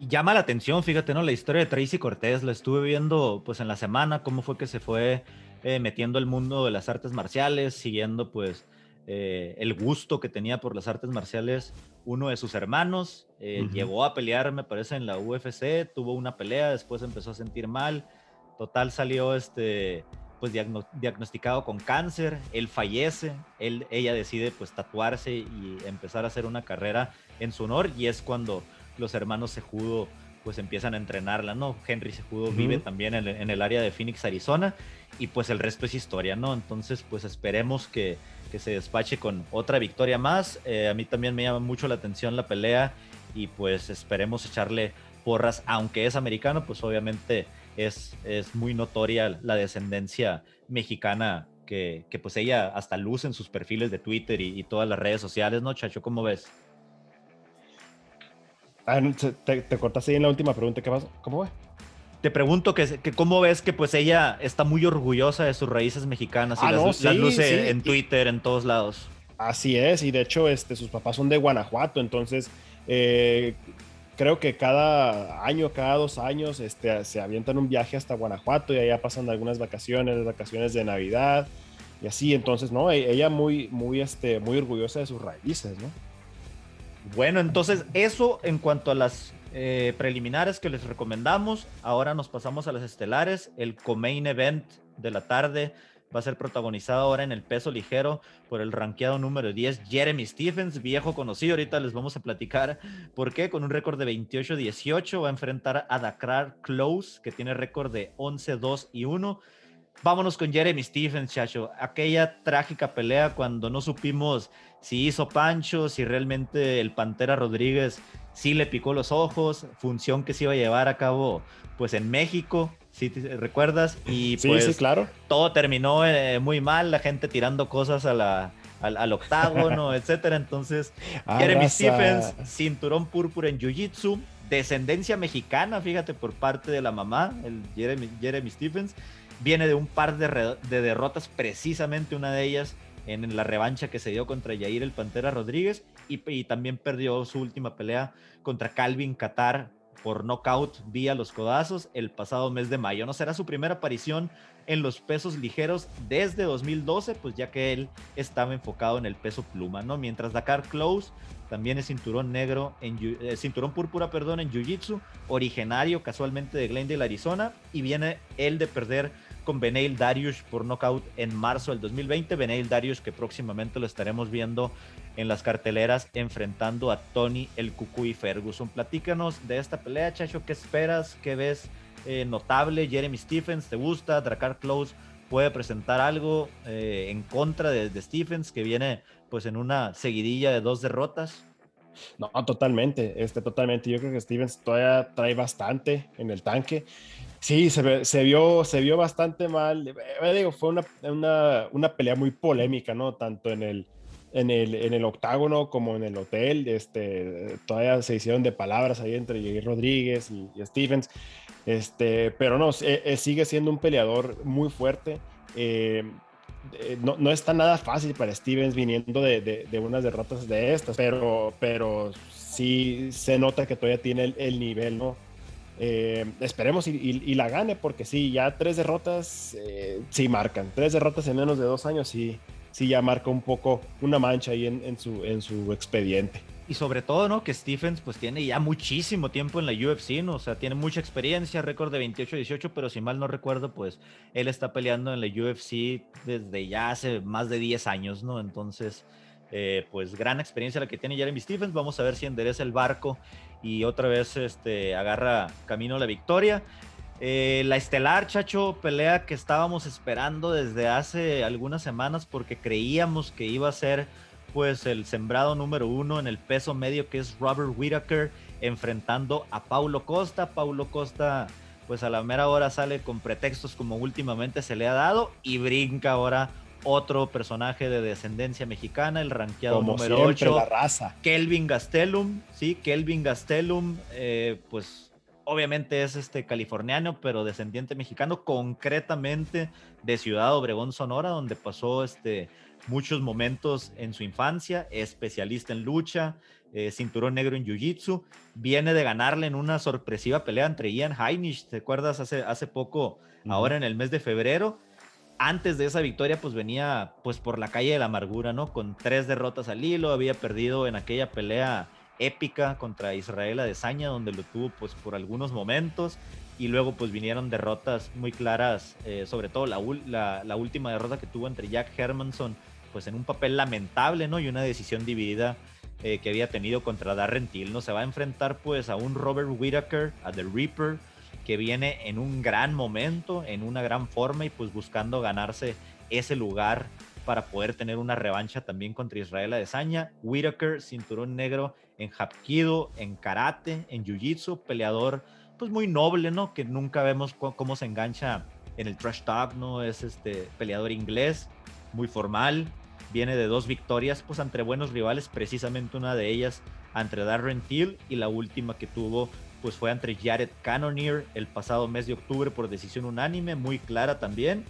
Llama la atención, fíjate, ¿no? La historia de Tracy Cortés, la estuve viendo pues en la semana, cómo fue que se fue eh, metiendo el mundo de las artes marciales, siguiendo pues eh, el gusto que tenía por las artes marciales uno de sus hermanos. Eh, uh -huh. Llegó a pelear, me parece, en la UFC, tuvo una pelea, después empezó a sentir mal. Total salió este, pues diagno diagnosticado con cáncer, él fallece, él, ella decide pues tatuarse y empezar a hacer una carrera en su honor y es cuando los hermanos Sejudo pues empiezan a entrenarla, ¿no? Henry Sejudo uh -huh. vive también en, en, el área de Phoenix, Arizona y pues el resto es historia, ¿no? Entonces pues esperemos que, que se despache con otra victoria más. Eh, a mí también me llama mucho la atención la pelea y pues esperemos echarle porras, aunque es americano, pues obviamente es, es muy notoria la descendencia mexicana que, que, pues ella hasta luce en sus perfiles de Twitter y, todas las redes sociales, ¿no, Chacho? ¿Cómo ves? Ah, te, te, cortaste ahí en la última pregunta, ¿qué pasó? ¿Cómo fue? Te pregunto que, que, cómo ves que pues ella está muy orgullosa de sus raíces mexicanas y ah, las, no, sí, las, luce sí. en Twitter, en todos lados. Así es, y de hecho este, sus papás son de Guanajuato, entonces eh, creo que cada año, cada dos años, este, se avientan un viaje hasta Guanajuato y allá pasan algunas vacaciones, vacaciones de Navidad y así, entonces, ¿no? E, Ella muy, muy, este, muy orgullosa de sus raíces, ¿no? Bueno, entonces eso en cuanto a las eh, preliminares que les recomendamos. Ahora nos pasamos a las estelares. El co-main event de la tarde va a ser protagonizado ahora en el peso ligero por el ranqueado número 10, Jeremy Stephens, viejo conocido. Ahorita les vamos a platicar por qué. Con un récord de 28-18 va a enfrentar a Dakar Close, que tiene récord de 11-2 y 1. Vámonos con Jeremy Stephens, chacho. Aquella trágica pelea cuando no supimos si hizo Pancho, si realmente el Pantera Rodríguez sí le picó los ojos, función que se iba a llevar a cabo pues en México, si ¿sí te recuerdas, y pues sí, sí, claro. todo terminó eh, muy mal, la gente tirando cosas a la, al, al octágono, (laughs) etcétera. Entonces, ah, Jeremy. Stephens, cinturón púrpura en Jiu-Jitsu, descendencia mexicana, fíjate, por parte de la mamá, el Jeremy, Jeremy Stephens, viene de un par de, de derrotas, precisamente una de ellas en la revancha que se dio contra Yair el Pantera Rodríguez y, y, también perdió su última pelea contra Calvin Qatar por nocaut vía los codazos el pasado mes de mayo. No será su primera aparición en los pesos ligeros desde 2012, pues ya que él estaba enfocado en el peso pluma, ¿no? Mientras Dakar Close también es cinturón negro, en, eh, cinturón púrpura, perdón, en Jiu-Jitsu, originario casualmente de Glendale, Arizona, y viene él de perder con Beneil Darius por knockout en marzo del 2020. Beneil Darius que próximamente lo estaremos viendo en las carteleras enfrentando a Tony el Cucuy Ferguson. Platícanos de esta pelea, Chacho, ¿qué esperas? ¿Qué ves eh, notable? Jeremy Stephens, ¿te gusta? Dracar Close puede presentar algo eh, en contra de, de Stephens que viene pues en una seguidilla de dos derrotas. No, totalmente, este, totalmente. Yo creo que Stevens todavía trae bastante en el tanque. Sí, se, se vio, se vio bastante mal. Eh, digo, fue una, una, una, pelea muy polémica, ¿no? Tanto en el, en el, en el octágono como en el hotel. Este, todavía se hicieron de palabras ahí entre Jair Rodríguez y, y Stevens. Este, pero no, eh, sigue siendo un peleador muy fuerte. Eh, eh, no, no, está nada fácil para Stevens viniendo de, de, unas derrotas de estas, pero, pero sí se nota que todavía tiene el, nivel, ¿no? Eh, esperemos y, la gane, porque sí, ya tres derrotas eh, sí marcan. Tres derrotas en menos de dos años sí, sí ya marca un poco una mancha ahí en, su, en su expediente. Y sobre todo, ¿no? Que Stephens pues tiene ya muchísimo tiempo en la UFC, ¿no? O sea, tiene mucha experiencia, récord de 28-18, pero si mal no recuerdo, pues él está peleando en la UFC desde ya hace más de 10 años, ¿no? Entonces, eh, pues gran experiencia la que tiene Jeremy Stephens. Vamos a ver si endereza el barco y otra vez este, agarra camino a la victoria. Eh, la estelar, chacho, pelea que estábamos esperando desde hace algunas semanas porque creíamos que iba a ser pues el sembrado número uno en el peso medio que es Robert Whittaker enfrentando a Paulo Costa. Paulo Costa pues a la mera hora sale con pretextos como últimamente se le ha dado y brinca ahora otro personaje de descendencia mexicana, el ranqueado número 8, la raza. Kelvin Gastelum, sí, Kelvin Gastelum, eh, pues obviamente es este californiano, pero descendiente mexicano, concretamente de Ciudad Obregón, Sonora, donde pasó este muchos momentos en su infancia, especialista en lucha, eh, cinturón negro en Jiu-Jitsu, viene de ganarle en una sorpresiva pelea entre Ian Heinisch, ¿te acuerdas? Hace, hace poco, ahora en el mes de febrero. Antes de esa victoria, pues venía pues por la calle de la amargura, ¿no? Con tres derrotas al hilo, había perdido en aquella pelea épica contra Israel Adesanya, donde lo tuvo pues por algunos momentos y luego pues vinieron derrotas muy claras, eh, sobre todo la, la, última derrota que tuvo entre Jack Hermanson pues en un papel lamentable, ¿no? Y una decisión dividida eh, que había tenido contra Darren Till, ¿no? Se va a enfrentar pues a un Robert Whittaker, a The Reaper, que viene en un gran momento, en una gran forma y pues buscando ganarse ese lugar para poder tener una revancha también contra Israel Adesanya. Whittaker, cinturón negro en Hapkido, en karate, en jiu-jitsu, peleador pues muy noble, ¿no? Que nunca vemos cómo se engancha en el trash talk, ¿no? Es este peleador inglés, muy formal, viene de dos victorias pues entre buenos rivales, precisamente una de ellas entre Darren Till y la última que tuvo pues fue entre Jared Cannonier el pasado mes de octubre por decisión unánime, muy clara también.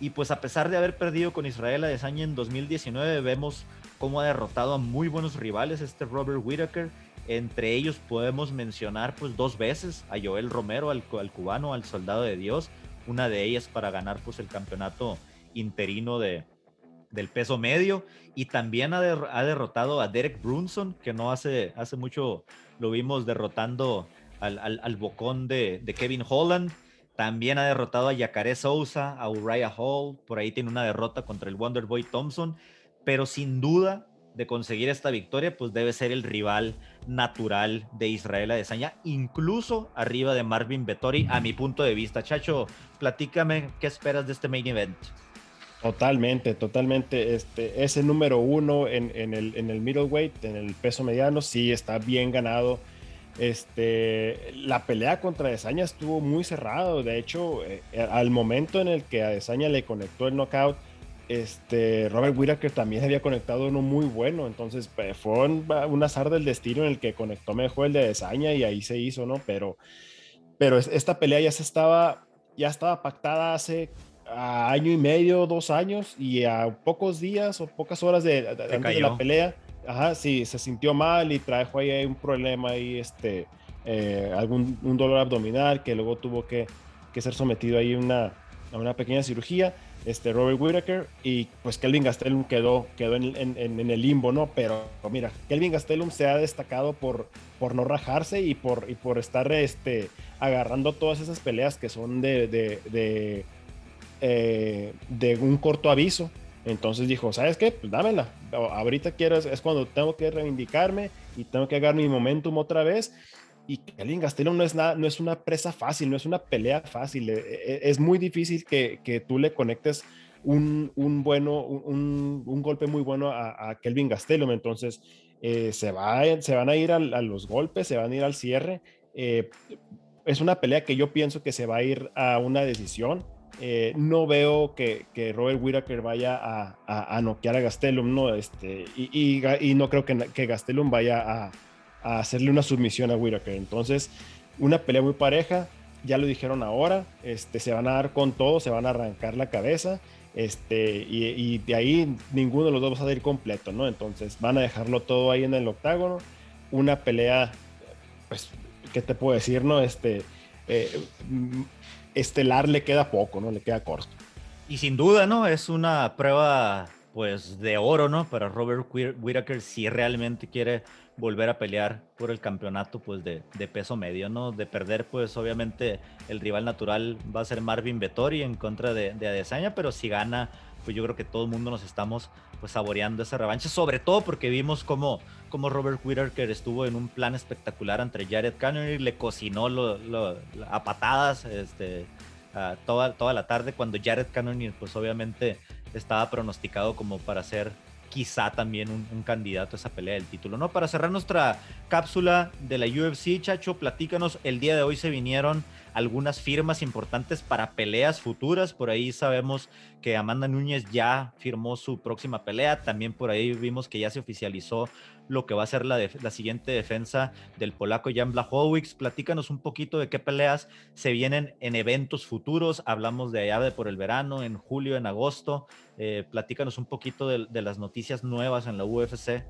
Y pues a pesar de haber perdido con Israel Adesanya en 2019, vemos cómo ha derrotado a muy buenos rivales este Robert Whittaker. Entre ellos podemos mencionar pues dos veces a Joel Romero, al, al cubano, al soldado de Dios. Una de ellas para ganar pues el campeonato interino de, del peso medio y también ha, derrotado a Derek Brunson, que no hace, hace mucho lo vimos derrotando al, al, bocón de, de, Kevin Holland. También ha derrotado a Yacaré Souza, a Uriah Hall, por ahí tiene una derrota contra el Wonderboy Thompson, pero sin duda de conseguir esta victoria, pues debe ser el rival natural de Israel Adesanya, incluso arriba de Marvin Vettori, a mi punto de vista. Chacho, platícame qué esperas de este main event. Totalmente, totalmente. Este, ese número uno en, en, el, en el middleweight, en el peso mediano, sí está bien ganado. Este, la pelea contra Adesanya estuvo muy cerrado. De hecho, eh, al momento en el que Adesanya le conectó el knockout, este, Robert Whittaker también había conectado uno muy bueno. Entonces fue un, azar del destino en el que conectó mejor el de Adesanya y ahí se hizo, ¿no? Pero, pero esta pelea ya se estaba, ya estaba pactada hace a año y medio, dos años, y a pocos días o pocas horas de, antes de la pelea, ajá, sí, se sintió mal y trajo ahí un problema ahí, este, eh, algún un dolor abdominal, que luego tuvo que, que ser sometido ahí una, a una pequeña cirugía, este Robert Whittaker, y pues Kelvin Gastelum quedó, quedó en, el limbo, ¿no? Pero mira, Kelvin Gastelum se ha destacado por, por no rajarse y por, y por estar este, agarrando todas esas peleas que son de, de, de, eh, de un corto aviso. Entonces dijo, ¿sabes qué? Pues dámela. Ahorita quiero, es, cuando tengo que reivindicarme y tengo que agarrar mi momentum otra vez. Y Kelvin Gastelum no es, nada, no es una presa fácil, no es una pelea fácil. Eh, eh, Es muy difícil que, que tú le conectes un, un bueno, un, un golpe muy bueno a, Kelvin Gastelum. Entonces eh, se, va, se van a ir a, los golpes, se van a ir al cierre. Eh, es una pelea que yo pienso que se va a ir a una decisión. Eh, no veo que, que Robert Whittaker vaya a, a, a noquear a Gastelum, ¿no? Este, y, y, no creo que, que Gastelum vaya a, a hacerle una submisión a Whittaker. Entonces, una pelea muy pareja, ya lo dijeron ahora, este, se van a dar con todo, se van a arrancar la cabeza, este, y, de ahí ninguno de los dos va a salir completo, ¿no? Entonces, van a dejarlo todo ahí en el octágono, una pelea, pues, ¿qué te puedo decir, no? Este, eh, estelar le queda poco, ¿no? Le queda corto. Y sin duda, ¿no? Es una prueba, pues, de oro, ¿no? Para Robert Whit- Whittaker si realmente quiere volver a pelear por el campeonato, pues, de, de peso medio, ¿no? De perder, pues, obviamente, el rival natural va a ser Marvin Vettori en contra de, de Adesanya, pero si gana, pues yo creo que todo el mundo nos estamos, pues, saboreando esa revancha, sobre todo porque vimos cómo, cómo Robert Whittaker estuvo en un plan espectacular entre Jared Cannonier, le cocinó a patadas, este, toda, toda la tarde cuando Jared Cannonier pues obviamente estaba pronosticado como para ser quizá también un, un candidato a esa pelea del título, ¿no? Para cerrar nuestra cápsula de la UFC, Chacho, platícanos, el día de hoy se vinieron algunas firmas importantes para peleas futuras, por ahí sabemos que Amanda Núñez ya firmó su próxima pelea, también por ahí vimos que ya se oficializó lo que va a ser la, la siguiente defensa del polaco Jan Blachowicz. Platícanos un poquito de qué peleas se vienen en eventos futuros. Hablamos de allá de por el verano, en julio, en agosto. Eh, platícanos un poquito de, las noticias nuevas en la UFC.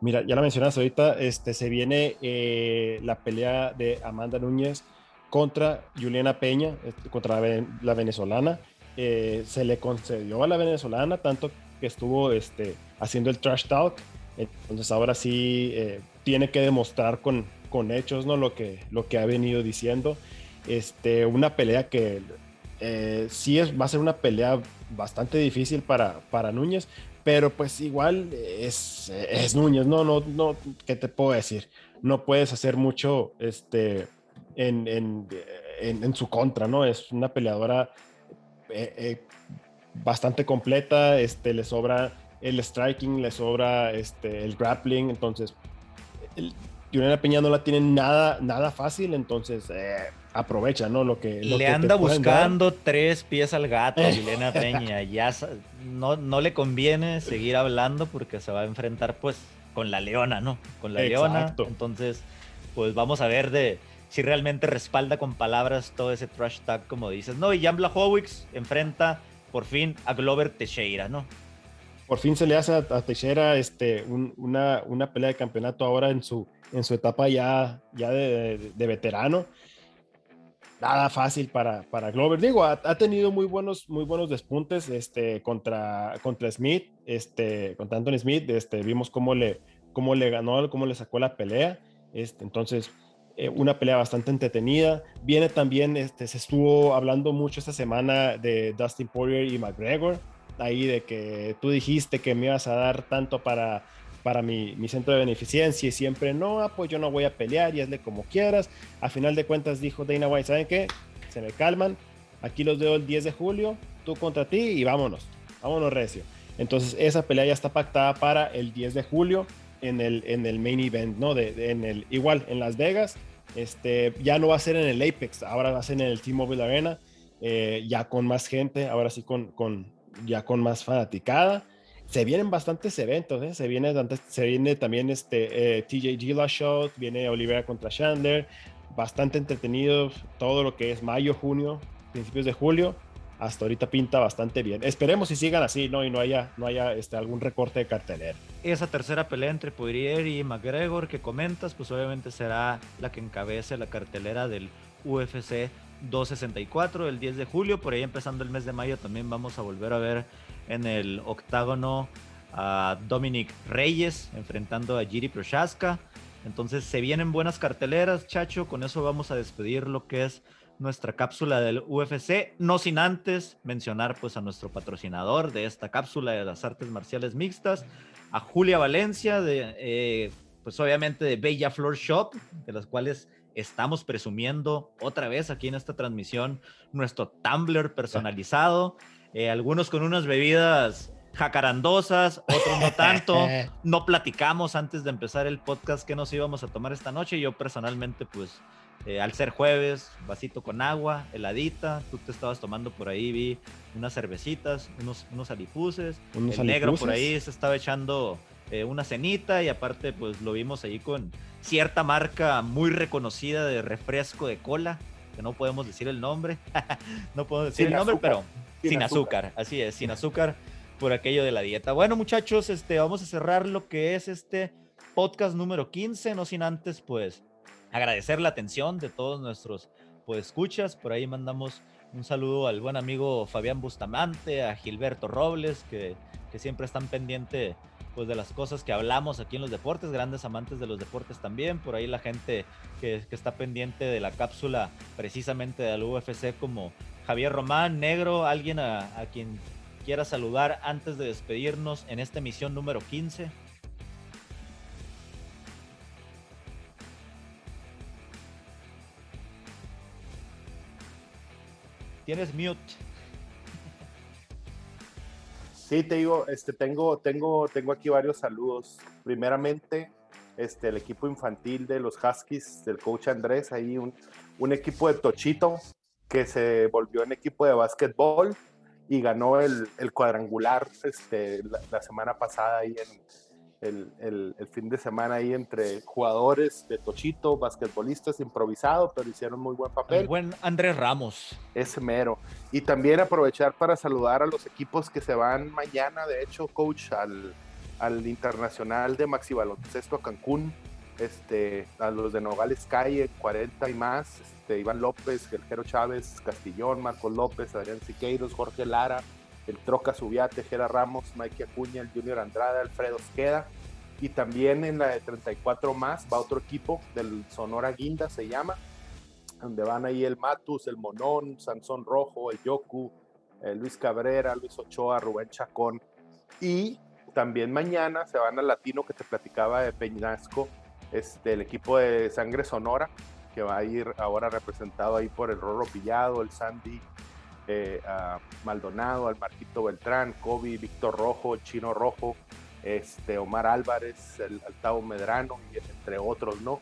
Mira, ya la mencionaste ahorita, este, se viene eh, la pelea de Amanda Núñez contra Juliana Peña, este, contra la, ve- la venezolana. Eh, se le concedió a la venezolana, tanto que estuvo este, haciendo el trash talk. Entonces ahora sí eh, tiene que demostrar con, con hechos ¿no? lo, que, lo que ha venido diciendo. Este, una pelea que eh, sí es, va a ser una pelea bastante difícil para, para Núñez, pero pues igual es, es Núñez, no, no, no, ¿qué te puedo decir? No puedes hacer mucho este, en, en, en, en su contra, ¿no? Es una peleadora eh, eh, bastante completa, este, le sobra el striking, le sobra este, el grappling, entonces el, Juliana Peña no la tiene nada, nada fácil, entonces eh, aprovecha, ¿no? Lo que, lo Le que anda buscando tres pies al gato, Juliana Peña. Ya no, no le conviene seguir hablando porque se va a enfrentar, pues, con la leona, ¿no? Con la leona. Exacto. Entonces, pues vamos a ver de si realmente respalda con palabras todo ese trash tag, como dices. No, y Jan Blachowicz enfrenta por fin a Glover Teixeira, ¿no? por fin se le hace a, a Teixeira este, un- una, una pelea de campeonato ahora en su, en su etapa ya, ya de, de- de veterano. Nada fácil para, para Glover. Digo, ha, ha tenido muy buenos, muy buenos despuntes este, contra, contra Smith, este, contra Anthony Smith. Este, vimos cómo le, cómo le ganó, cómo le sacó la pelea. Este, entonces, eh, una pelea bastante entretenida. Viene también, este, se estuvo hablando mucho esta semana de Dustin Poirier y McGregor ahí de que tú dijiste que me ibas a dar tanto para, para mi, mi centro de beneficencia y siempre no, ah, pues yo no voy a pelear y hazle como quieras. A final de cuentas dijo Dana White, ¿saben qué? Se me calman, aquí los veo el 10 de julio, tú contra ti y vámonos, vámonos recio. Entonces esa pelea ya está pactada para el 10 de julio en el, en el main event, ¿no? De, de- en el, igual, en Las Vegas, este, ya no va a ser en el Apex, ahora va a ser en el T-Mobile Arena, eh, ya con más gente, ahora sí con, con, ya con más fanaticada. Se vienen bastantes eventos, ¿eh? se, viene, se viene también este eh, TJ Dillashaw, viene Olivera contra Chandler, bastante entretenido todo lo que es mayo, junio, principios de julio. Hasta ahorita pinta bastante bien. Esperemos si sigan así, ¿no? Y no haya, no haya este, algún recorte de cartelera. Esa tercera pelea entre Poirier y McGregor que comentas, pues obviamente será la que encabece la cartelera del UFC 264 el 10 de julio. Por ahí empezando el mes de mayo también vamos a volver a ver en el octágono a Dominic Reyes enfrentando a Jiri Prochaska. Entonces se vienen buenas carteleras, Chacho. Con eso vamos a despedir lo que es nuestra cápsula del UFC, no sin antes mencionar pues a nuestro patrocinador de esta cápsula de las artes marciales mixtas, a Julia Valencia, de, eh, pues obviamente de Bella Floor Shop, de las cuales estamos presumiendo otra vez aquí en esta transmisión nuestro Tumblr personalizado, eh, algunos con unas bebidas jacarandosas, otros no tanto. (laughs) No platicamos antes de empezar el podcast que nos íbamos a tomar esta noche. Yo personalmente pues eh, al ser jueves, vasito con agua, heladita, tú te estabas tomando por ahí, vi unas cervecitas, unos, unos alipuses, Unos el negro por ahí se estaba echando eh, una cenita y aparte pues lo vimos ahí con cierta marca muy reconocida de refresco de cola, que no podemos decir el nombre, (laughs) no podemos decir Sin el nombre, azúcar. pero sin, Sin azúcar. azúcar. así es, sin azúcar por aquello de la dieta. Bueno muchachos, este, vamos a cerrar lo que es este podcast número 15, no sin antes pues agradecer la atención de todos nuestros pues escuchas. Por ahí mandamos un saludo al buen amigo Fabián Bustamante, a Gilberto Robles, que, siempre están pendientes pues de las cosas que hablamos aquí en los deportes, grandes amantes de los deportes también. Por ahí la gente que, está pendiente de la cápsula precisamente del UFC como Javier Román, Negro, alguien a quien quiera saludar antes de despedirnos en esta emisión número 15. Tienes mute. Sí, te digo, este, tengo, tengo, tengo aquí varios saludos. Primeramente, este, el equipo infantil de los Huskies, del coach Andrés, ahí un, equipo de Tochito que se volvió en equipo de básquetbol y ganó el, el cuadrangular este, la, la semana pasada ahí en el, el- el fin de semana ahí entre jugadores de Tochito, basquetbolistas improvisados, pero hicieron muy buen papel El buen Andrés Ramos. ese mero. Y también aprovechar para saludar a los equipos que se van mañana, de hecho, coach, al, al Internacional de Maxi Baloncesto a Cancún, este, a los de Nogales Calle, 40 y más, este, Iván López, Gergero Chávez, Castillón, Marcos López, Adrián Siqueiros, Jorge Lara, el Troca Subiate, Jera Ramos, Mike Acuña, el Junior Andrade, Alfredo Esqueda. Y también en la de 34 más va otro equipo del Sonora Guinda, se llama, donde van ahí el Matus, el Monón, Sansón Rojo, el Yoku, Luis Cabrera, Luis Ochoa, Rubén Chacón. Y también mañana se van al latino que te platicaba de Peñasco, este, el equipo de Sangre Sonora, que va a ir ahora representado ahí por el Rorro Pillado, el Sandy eh, a Maldonado, al Marquito Beltrán, Kobe, Víctor Rojo, Chino Rojo, este, Omar Álvarez, el Altavo Medrano, y entre otros, ¿no?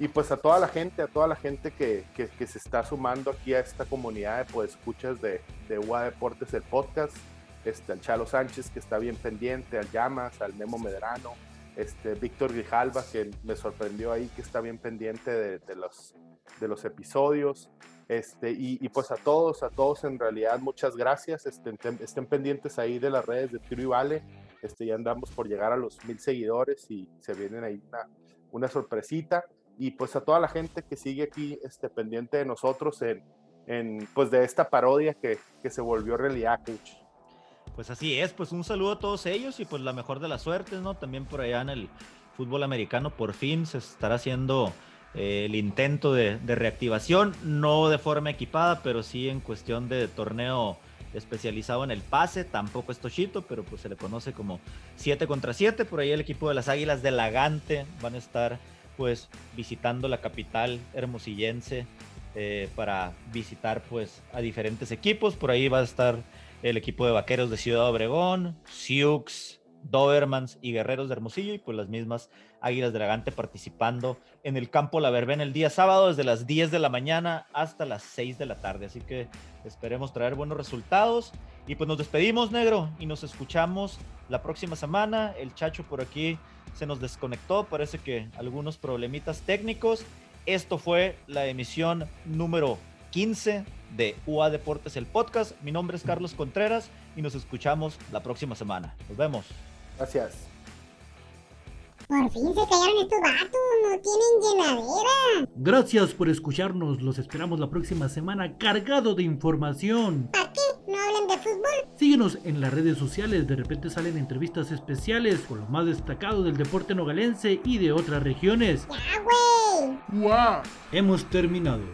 Y pues a toda la gente, a toda la gente que, que, se está sumando aquí a esta comunidad de pues, escuchas de, de UA Deportes, el podcast, este, al Chalo Sánchez que está bien pendiente, al Llamas, al Memo Medrano, este, Víctor Grijalva que me sorprendió ahí que está bien pendiente de los, de los episodios. Este, y, pues a todos, a todos en realidad muchas gracias. Estén, pendientes ahí de las redes de Tiro y Vale. Este, ya andamos por llegar a los mil seguidores y se vienen ahí una, sorpresita y pues a toda la gente que sigue aquí este, pendiente de nosotros en, en pues de esta parodia que, se volvió realidad. Pues así es, pues un saludo a todos ellos y pues la mejor de las suertes, ¿no? También por allá en el fútbol americano por fin se estará haciendo eh, el intento de, reactivación, no de forma equipada, pero sí en cuestión de torneo especializado en el pase, tampoco es Tochito, pero pues se le conoce como 7 contra 7, por ahí el equipo de las Águilas de Lagante van a estar pues visitando la capital hermosillense eh, para visitar pues a diferentes equipos. Por ahí va a estar el equipo de vaqueros de Ciudad Obregón, Sioux, Dobermans y Guerreros de Hermosillo y pues las mismas Águilas de Lagante participando en el campo La Verbena el día sábado desde las 10 de la mañana hasta las 6 de la tarde. Así que esperemos traer buenos resultados y pues nos despedimos negro y nos escuchamos la próxima semana. El Chacho por aquí se nos desconectó, parece que algunos problemitas técnicos. Esto fue la emisión número 15 de UA Deportes, el podcast. Mi nombre es Carlos Contreras y nos escuchamos la próxima semana. Nos vemos. Gracias. Por fin se callaron estos vatos, no tienen llenadera. Gracias por escucharnos, los esperamos la próxima semana cargado de información. ¿Para qué? ¿No hablan de fútbol? Síguenos en las redes sociales, de repente salen entrevistas especiales con lo más destacado del deporte nogalense y de otras regiones. Ya, güey. Hemos terminado.